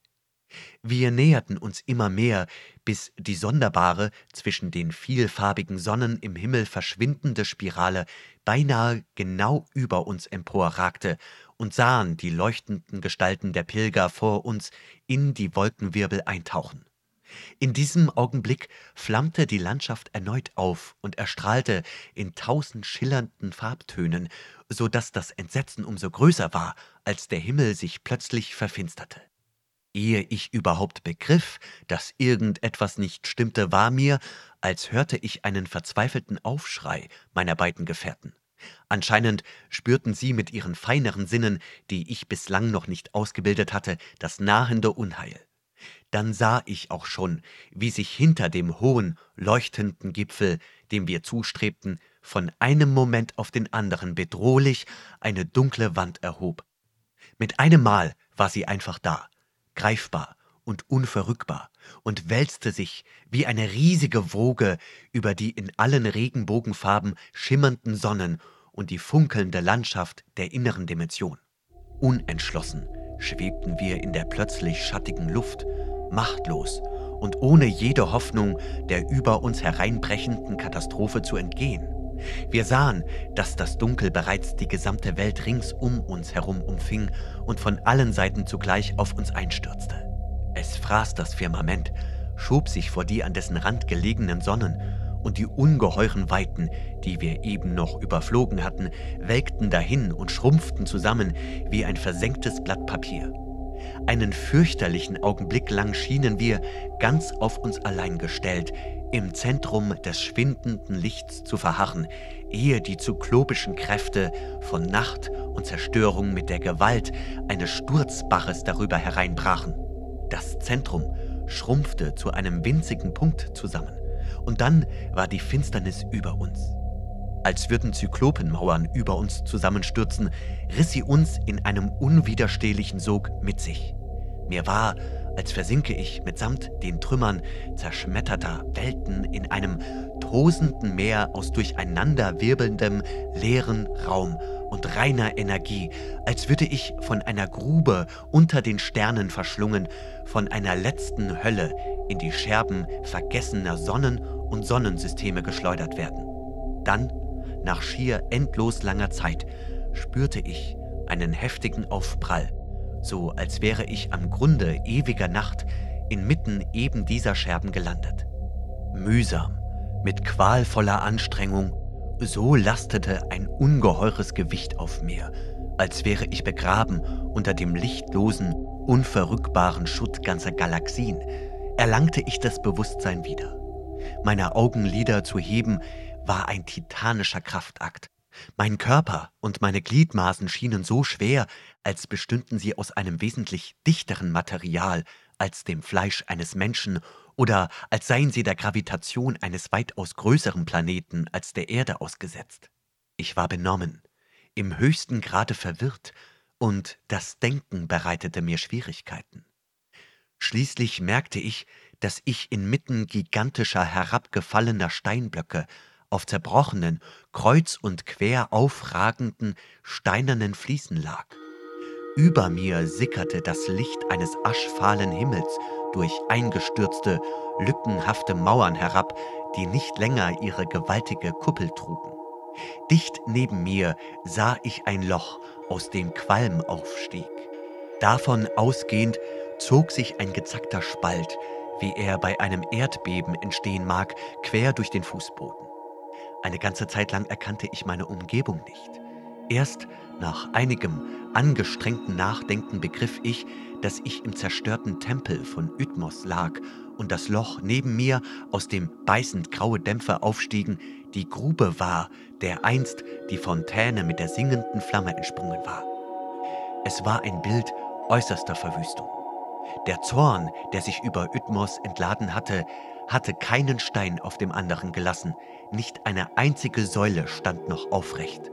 Wir näherten uns immer mehr, bis die sonderbare, zwischen den vielfarbigen Sonnen im Himmel verschwindende Spirale beinahe genau über uns emporragte und sahen die leuchtenden Gestalten der Pilger vor uns in die Wolkenwirbel eintauchen. In diesem Augenblick flammte die Landschaft erneut auf und erstrahlte in tausend schillernden Farbtönen, so dass das Entsetzen umso größer war, als der Himmel sich plötzlich verfinsterte. Ehe ich überhaupt begriff, dass irgendetwas nicht stimmte, war mir, als hörte ich einen verzweifelten Aufschrei meiner beiden Gefährten. Anscheinend spürten sie mit ihren feineren Sinnen, die ich bislang noch nicht ausgebildet hatte, das nahende Unheil. Dann sah ich auch schon, wie sich hinter dem hohen, leuchtenden Gipfel, dem wir zustrebten, von einem Moment auf den anderen bedrohlich eine dunkle Wand erhob. Mit einem Mal war sie einfach da, greifbar und unverrückbar, und wälzte sich wie eine riesige Woge über die in allen Regenbogenfarben schimmernden Sonnen und die funkelnde Landschaft der inneren Dimension. Unentschlossen schwebten wir in der plötzlich schattigen Luft, machtlos und ohne jede Hoffnung, der über uns hereinbrechenden Katastrophe zu entgehen. Wir sahen, dass das Dunkel bereits die gesamte Welt rings um uns herum umfing und von allen Seiten zugleich auf uns einstürzte. Es fraß das Firmament, schob sich vor die an dessen Rand gelegenen Sonnen, und die ungeheuren Weiten, die wir eben noch überflogen hatten, welkten dahin und schrumpften zusammen wie ein versenktes Blatt Papier. Einen fürchterlichen Augenblick lang schienen wir, ganz auf uns allein gestellt, im Zentrum des schwindenden Lichts zu verharren, ehe die zyklopischen Kräfte von Nacht und Zerstörung mit der Gewalt eines Sturzbaches darüber hereinbrachen. Das Zentrum schrumpfte zu einem winzigen Punkt zusammen, und dann war die Finsternis über uns. Als würden Zyklopenmauern über uns zusammenstürzen, riss sie uns in einem unwiderstehlichen Sog mit sich. Mir war, als versinke ich mitsamt den Trümmern zerschmetterter Welten in einem tosenden Meer aus durcheinander wirbelndem, leeren Raum und reiner Energie, als würde ich von einer Grube unter den Sternen verschlungen, von einer letzten Hölle in die Scherben vergessener Sonnen und Sonnensysteme geschleudert werden. Dann, nach schier endlos langer Zeit, spürte ich einen heftigen Aufprall, so als wäre ich am Grunde ewiger Nacht inmitten eben dieser Scherben gelandet. Mühsam, mit qualvoller Anstrengung so lastete ein ungeheures Gewicht auf mir, als wäre ich begraben unter dem lichtlosen, unverrückbaren Schutt ganzer Galaxien, erlangte ich das Bewusstsein wieder. Meine Augenlider zu heben war ein titanischer Kraftakt. Mein Körper und meine Gliedmaßen schienen so schwer, als bestünden sie aus einem wesentlich dichteren Material als dem Fleisch eines Menschen oder als seien sie der Gravitation eines weitaus größeren Planeten als der Erde ausgesetzt. Ich war benommen, im höchsten Grade verwirrt, und das Denken bereitete mir Schwierigkeiten. Schließlich merkte ich, dass ich inmitten gigantischer herabgefallener Steinblöcke auf zerbrochenen, kreuz und quer aufragenden, steinernen Fliesen lag. Über mir sickerte das Licht eines aschfahlen Himmels durch eingestürzte, lückenhafte Mauern herab, die nicht länger ihre gewaltige Kuppel trugen. Dicht neben mir sah ich ein Loch, aus dem Qualm aufstieg. Davon ausgehend zog sich ein gezackter Spalt, wie er bei einem Erdbeben entstehen mag, quer durch den Fußboden. Eine ganze Zeit lang erkannte ich meine Umgebung nicht. Erst nach einigem angestrengten Nachdenken begriff ich, dass ich im zerstörten Tempel von Ytmos lag und das Loch neben mir, aus dem beißend graue Dämpfe aufstiegen, die Grube war, der einst die Fontäne mit der singenden Flamme entsprungen war. Es war ein Bild äußerster Verwüstung. Der Zorn, der sich über Ytmos entladen hatte, hatte keinen Stein auf dem anderen gelassen, nicht eine einzige Säule stand noch aufrecht.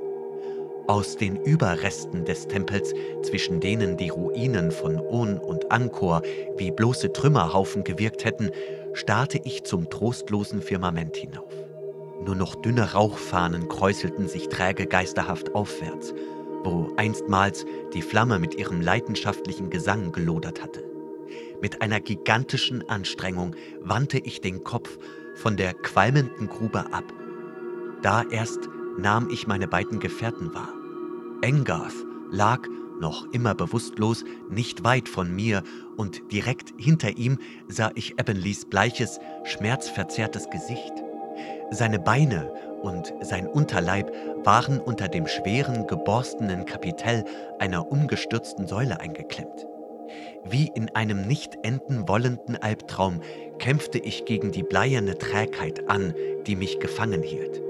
Aus den Überresten des Tempels, zwischen denen die Ruinen von On und Angkor wie bloße Trümmerhaufen gewirkt hätten, starrte ich zum trostlosen Firmament hinauf. Nur noch dünne Rauchfahnen kräuselten sich träge geisterhaft aufwärts, wo einstmals die Flamme mit ihrem leidenschaftlichen Gesang gelodert hatte. Mit einer gigantischen Anstrengung wandte ich den Kopf von der qualmenden Grube ab. Da erst nahm ich meine beiden Gefährten wahr. Engarth lag, noch immer bewusstlos, nicht weit von mir, und direkt hinter ihm sah ich Ebbenleys bleiches, schmerzverzerrtes Gesicht. Seine Beine und sein Unterleib waren unter dem schweren, geborstenen Kapitell einer umgestürzten Säule eingeklemmt. Wie in einem nicht enden wollenden Albtraum kämpfte ich gegen die bleierne Trägheit an, die mich gefangen hielt.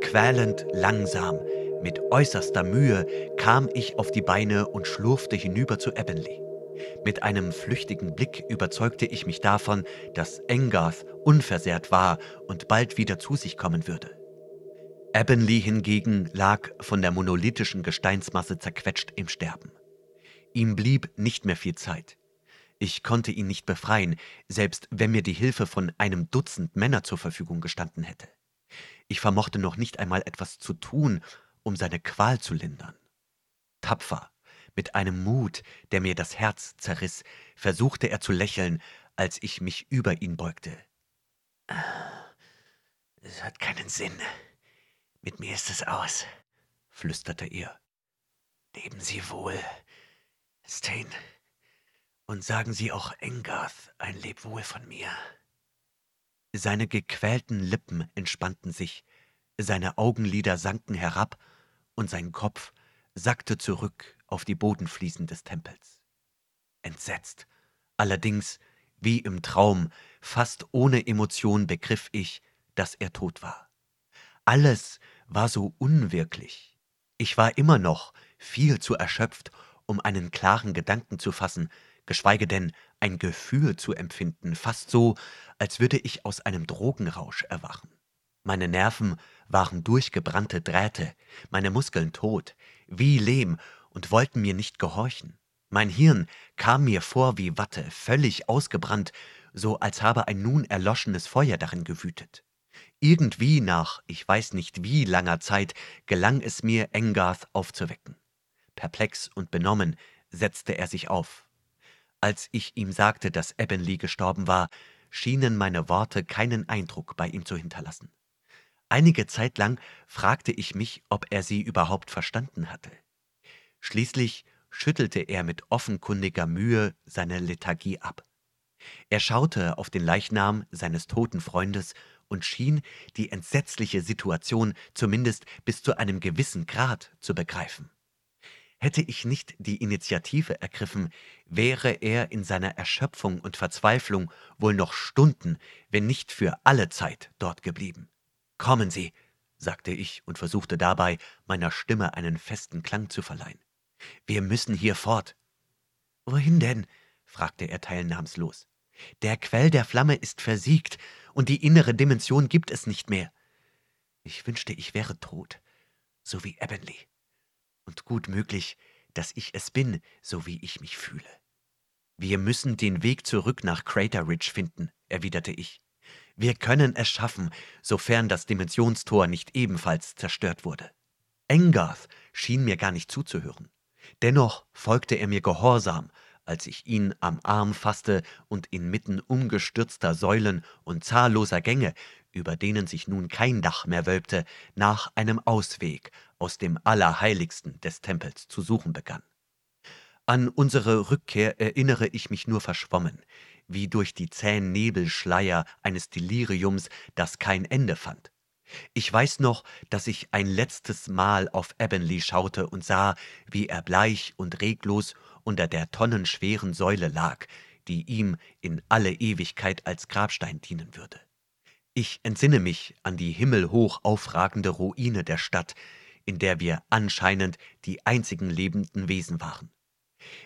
Quälend langsam Mit äußerster Mühe kam ich auf die Beine und schlurfte hinüber zu Ebbenly. Mit einem flüchtigen Blick überzeugte ich mich davon, dass Engarth unversehrt war und bald wieder zu sich kommen würde. Ebbenly hingegen lag von der monolithischen Gesteinsmasse zerquetscht im Sterben. Ihm blieb nicht mehr viel Zeit. Ich konnte ihn nicht befreien, selbst wenn mir die Hilfe von einem Dutzend Männer zur Verfügung gestanden hätte. Ich vermochte noch nicht einmal etwas zu tun, um seine Qual zu lindern. Tapfer, mit einem Mut, der mir das Herz zerriss, versuchte er zu lächeln, als ich mich über ihn beugte. Es hat keinen Sinn. Mit mir ist es aus, flüsterte er. Leben Sie wohl, Stain. Und sagen Sie auch Engarth ein Lebwohl von mir. Seine gequälten Lippen entspannten sich, seine Augenlider sanken herab und sein Kopf sackte zurück auf die Bodenfliesen des Tempels. Entsetzt, allerdings wie im Traum, fast ohne Emotion begriff ich, dass er tot war. Alles war so unwirklich. Ich war immer noch viel zu erschöpft, um einen klaren Gedanken zu fassen, geschweige denn ein Gefühl zu empfinden, fast so, als würde ich aus einem Drogenrausch erwachen. Meine Nerven waren durchgebrannte Drähte, meine Muskeln tot, wie Lehm und wollten mir nicht gehorchen. Mein Hirn kam mir vor wie Watte, völlig ausgebrannt, so als habe ein nun erloschenes Feuer darin gewütet. Irgendwie nach, ich weiß nicht wie langer Zeit, gelang es mir, Engarth aufzuwecken. Perplex und benommen setzte er sich auf. Als ich ihm sagte, dass Ebbenly gestorben war, schienen meine Worte keinen Eindruck bei ihm zu hinterlassen. Einige Zeit lang fragte ich mich, ob er sie überhaupt verstanden hatte. Schließlich schüttelte er mit offenkundiger Mühe seine Lethargie ab. Er schaute auf den Leichnam seines toten Freundes und schien die entsetzliche Situation zumindest bis zu einem gewissen Grad zu begreifen. Hätte ich nicht die Initiative ergriffen, wäre er in seiner Erschöpfung und Verzweiflung wohl noch Stunden, wenn nicht für alle Zeit dort geblieben. Kommen Sie, sagte ich und versuchte dabei, meiner Stimme einen festen Klang zu verleihen. Wir müssen hier fort. Wohin denn? fragte er teilnahmslos. Der Quell der Flamme ist versiegt, und die innere Dimension gibt es nicht mehr. Ich wünschte, ich wäre tot, so wie Ebbenly und gut möglich, dass ich es bin, so wie ich mich fühle. Wir müssen den Weg zurück nach Crater Ridge finden, erwiderte ich. Wir können es schaffen, sofern das Dimensionstor nicht ebenfalls zerstört wurde. Engarth schien mir gar nicht zuzuhören. Dennoch folgte er mir gehorsam, als ich ihn am Arm fasste und inmitten umgestürzter Säulen und zahlloser Gänge über denen sich nun kein Dach mehr wölbte, nach einem Ausweg aus dem Allerheiligsten des Tempels zu suchen begann. An unsere Rückkehr erinnere ich mich nur verschwommen, wie durch die zähen Nebelschleier eines Deliriums, das kein Ende fand. Ich weiß noch, dass ich ein letztes Mal auf Ebbenly schaute und sah, wie er bleich und reglos unter der tonnenschweren Säule lag, die ihm in alle Ewigkeit als Grabstein dienen würde. Ich entsinne mich an die himmelhoch aufragende Ruine der Stadt, in der wir anscheinend die einzigen lebenden Wesen waren.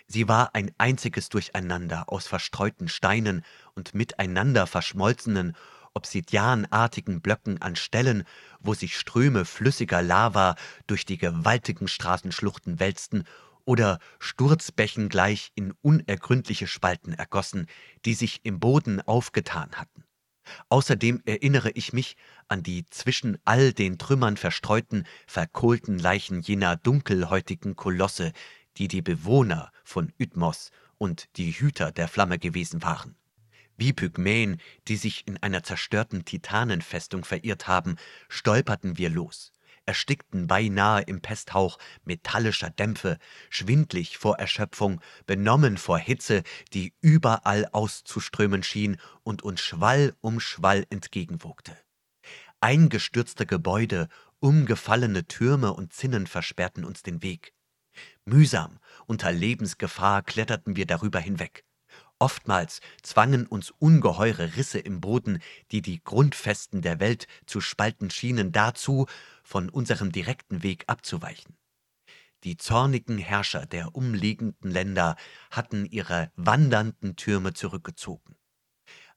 Sie war ein einziges Durcheinander aus verstreuten Steinen und miteinander verschmolzenen, obsidianartigen Blöcken an Stellen, wo sich Ströme flüssiger Lava durch die gewaltigen Straßenschluchten wälzten oder Sturzbächen gleich in unergründliche Spalten ergossen, die sich im Boden aufgetan hatten. Außerdem erinnere ich mich an die zwischen all den Trümmern verstreuten, verkohlten Leichen jener dunkelhäutigen Kolosse, die die Bewohner von Ytmos und die Hüter der Flamme gewesen waren. Wie Pygmäen, die sich in einer zerstörten Titanenfestung verirrt haben, stolperten wir los erstickten beinahe im Pesthauch metallischer Dämpfe, schwindlig vor Erschöpfung, benommen vor Hitze, die überall auszuströmen schien und uns Schwall um Schwall entgegenwogte. Eingestürzte Gebäude, umgefallene Türme und Zinnen versperrten uns den Weg. Mühsam, unter Lebensgefahr kletterten wir darüber hinweg. Oftmals zwangen uns ungeheure Risse im Boden, die die Grundfesten der Welt zu spalten schienen, dazu, von unserem direkten Weg abzuweichen. Die zornigen Herrscher der umliegenden Länder hatten ihre wandernden Türme zurückgezogen.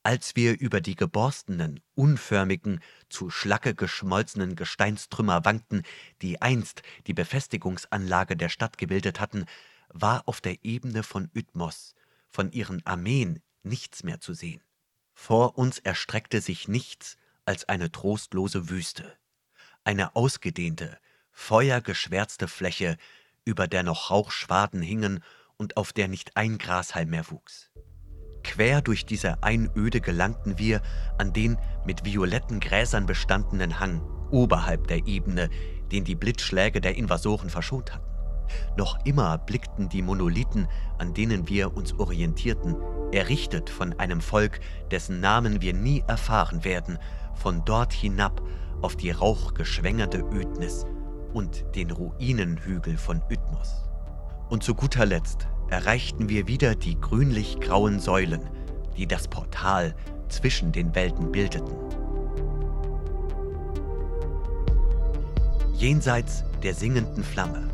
Als wir über die geborstenen, unförmigen, zu Schlacke geschmolzenen Gesteinstrümmer wankten, die einst die Befestigungsanlage der Stadt gebildet hatten, war auf der Ebene von Ytmos von ihren Armeen nichts mehr zu sehen. Vor uns erstreckte sich nichts als eine trostlose Wüste, eine ausgedehnte, feuergeschwärzte Fläche, über der noch Rauchschwaden hingen und auf der nicht ein Grashalm mehr wuchs. Quer durch diese Einöde gelangten wir an den mit violetten Gräsern bestandenen Hang oberhalb der Ebene, den die Blitzschläge der Invasoren verschont hatten. Noch immer blickten die Monolithen, an denen wir uns orientierten, errichtet von einem Volk, dessen Namen wir nie erfahren werden, von dort hinab auf die rauchgeschwängerte Ödnis und den Ruinenhügel von Ytmos. Und zu guter Letzt erreichten wir wieder die grünlich-grauen Säulen, die das Portal zwischen den Welten bildeten. Jenseits der singenden Flamme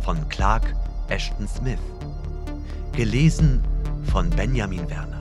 von Clark Ashton Smith. Gelesen von Benjamin Werner.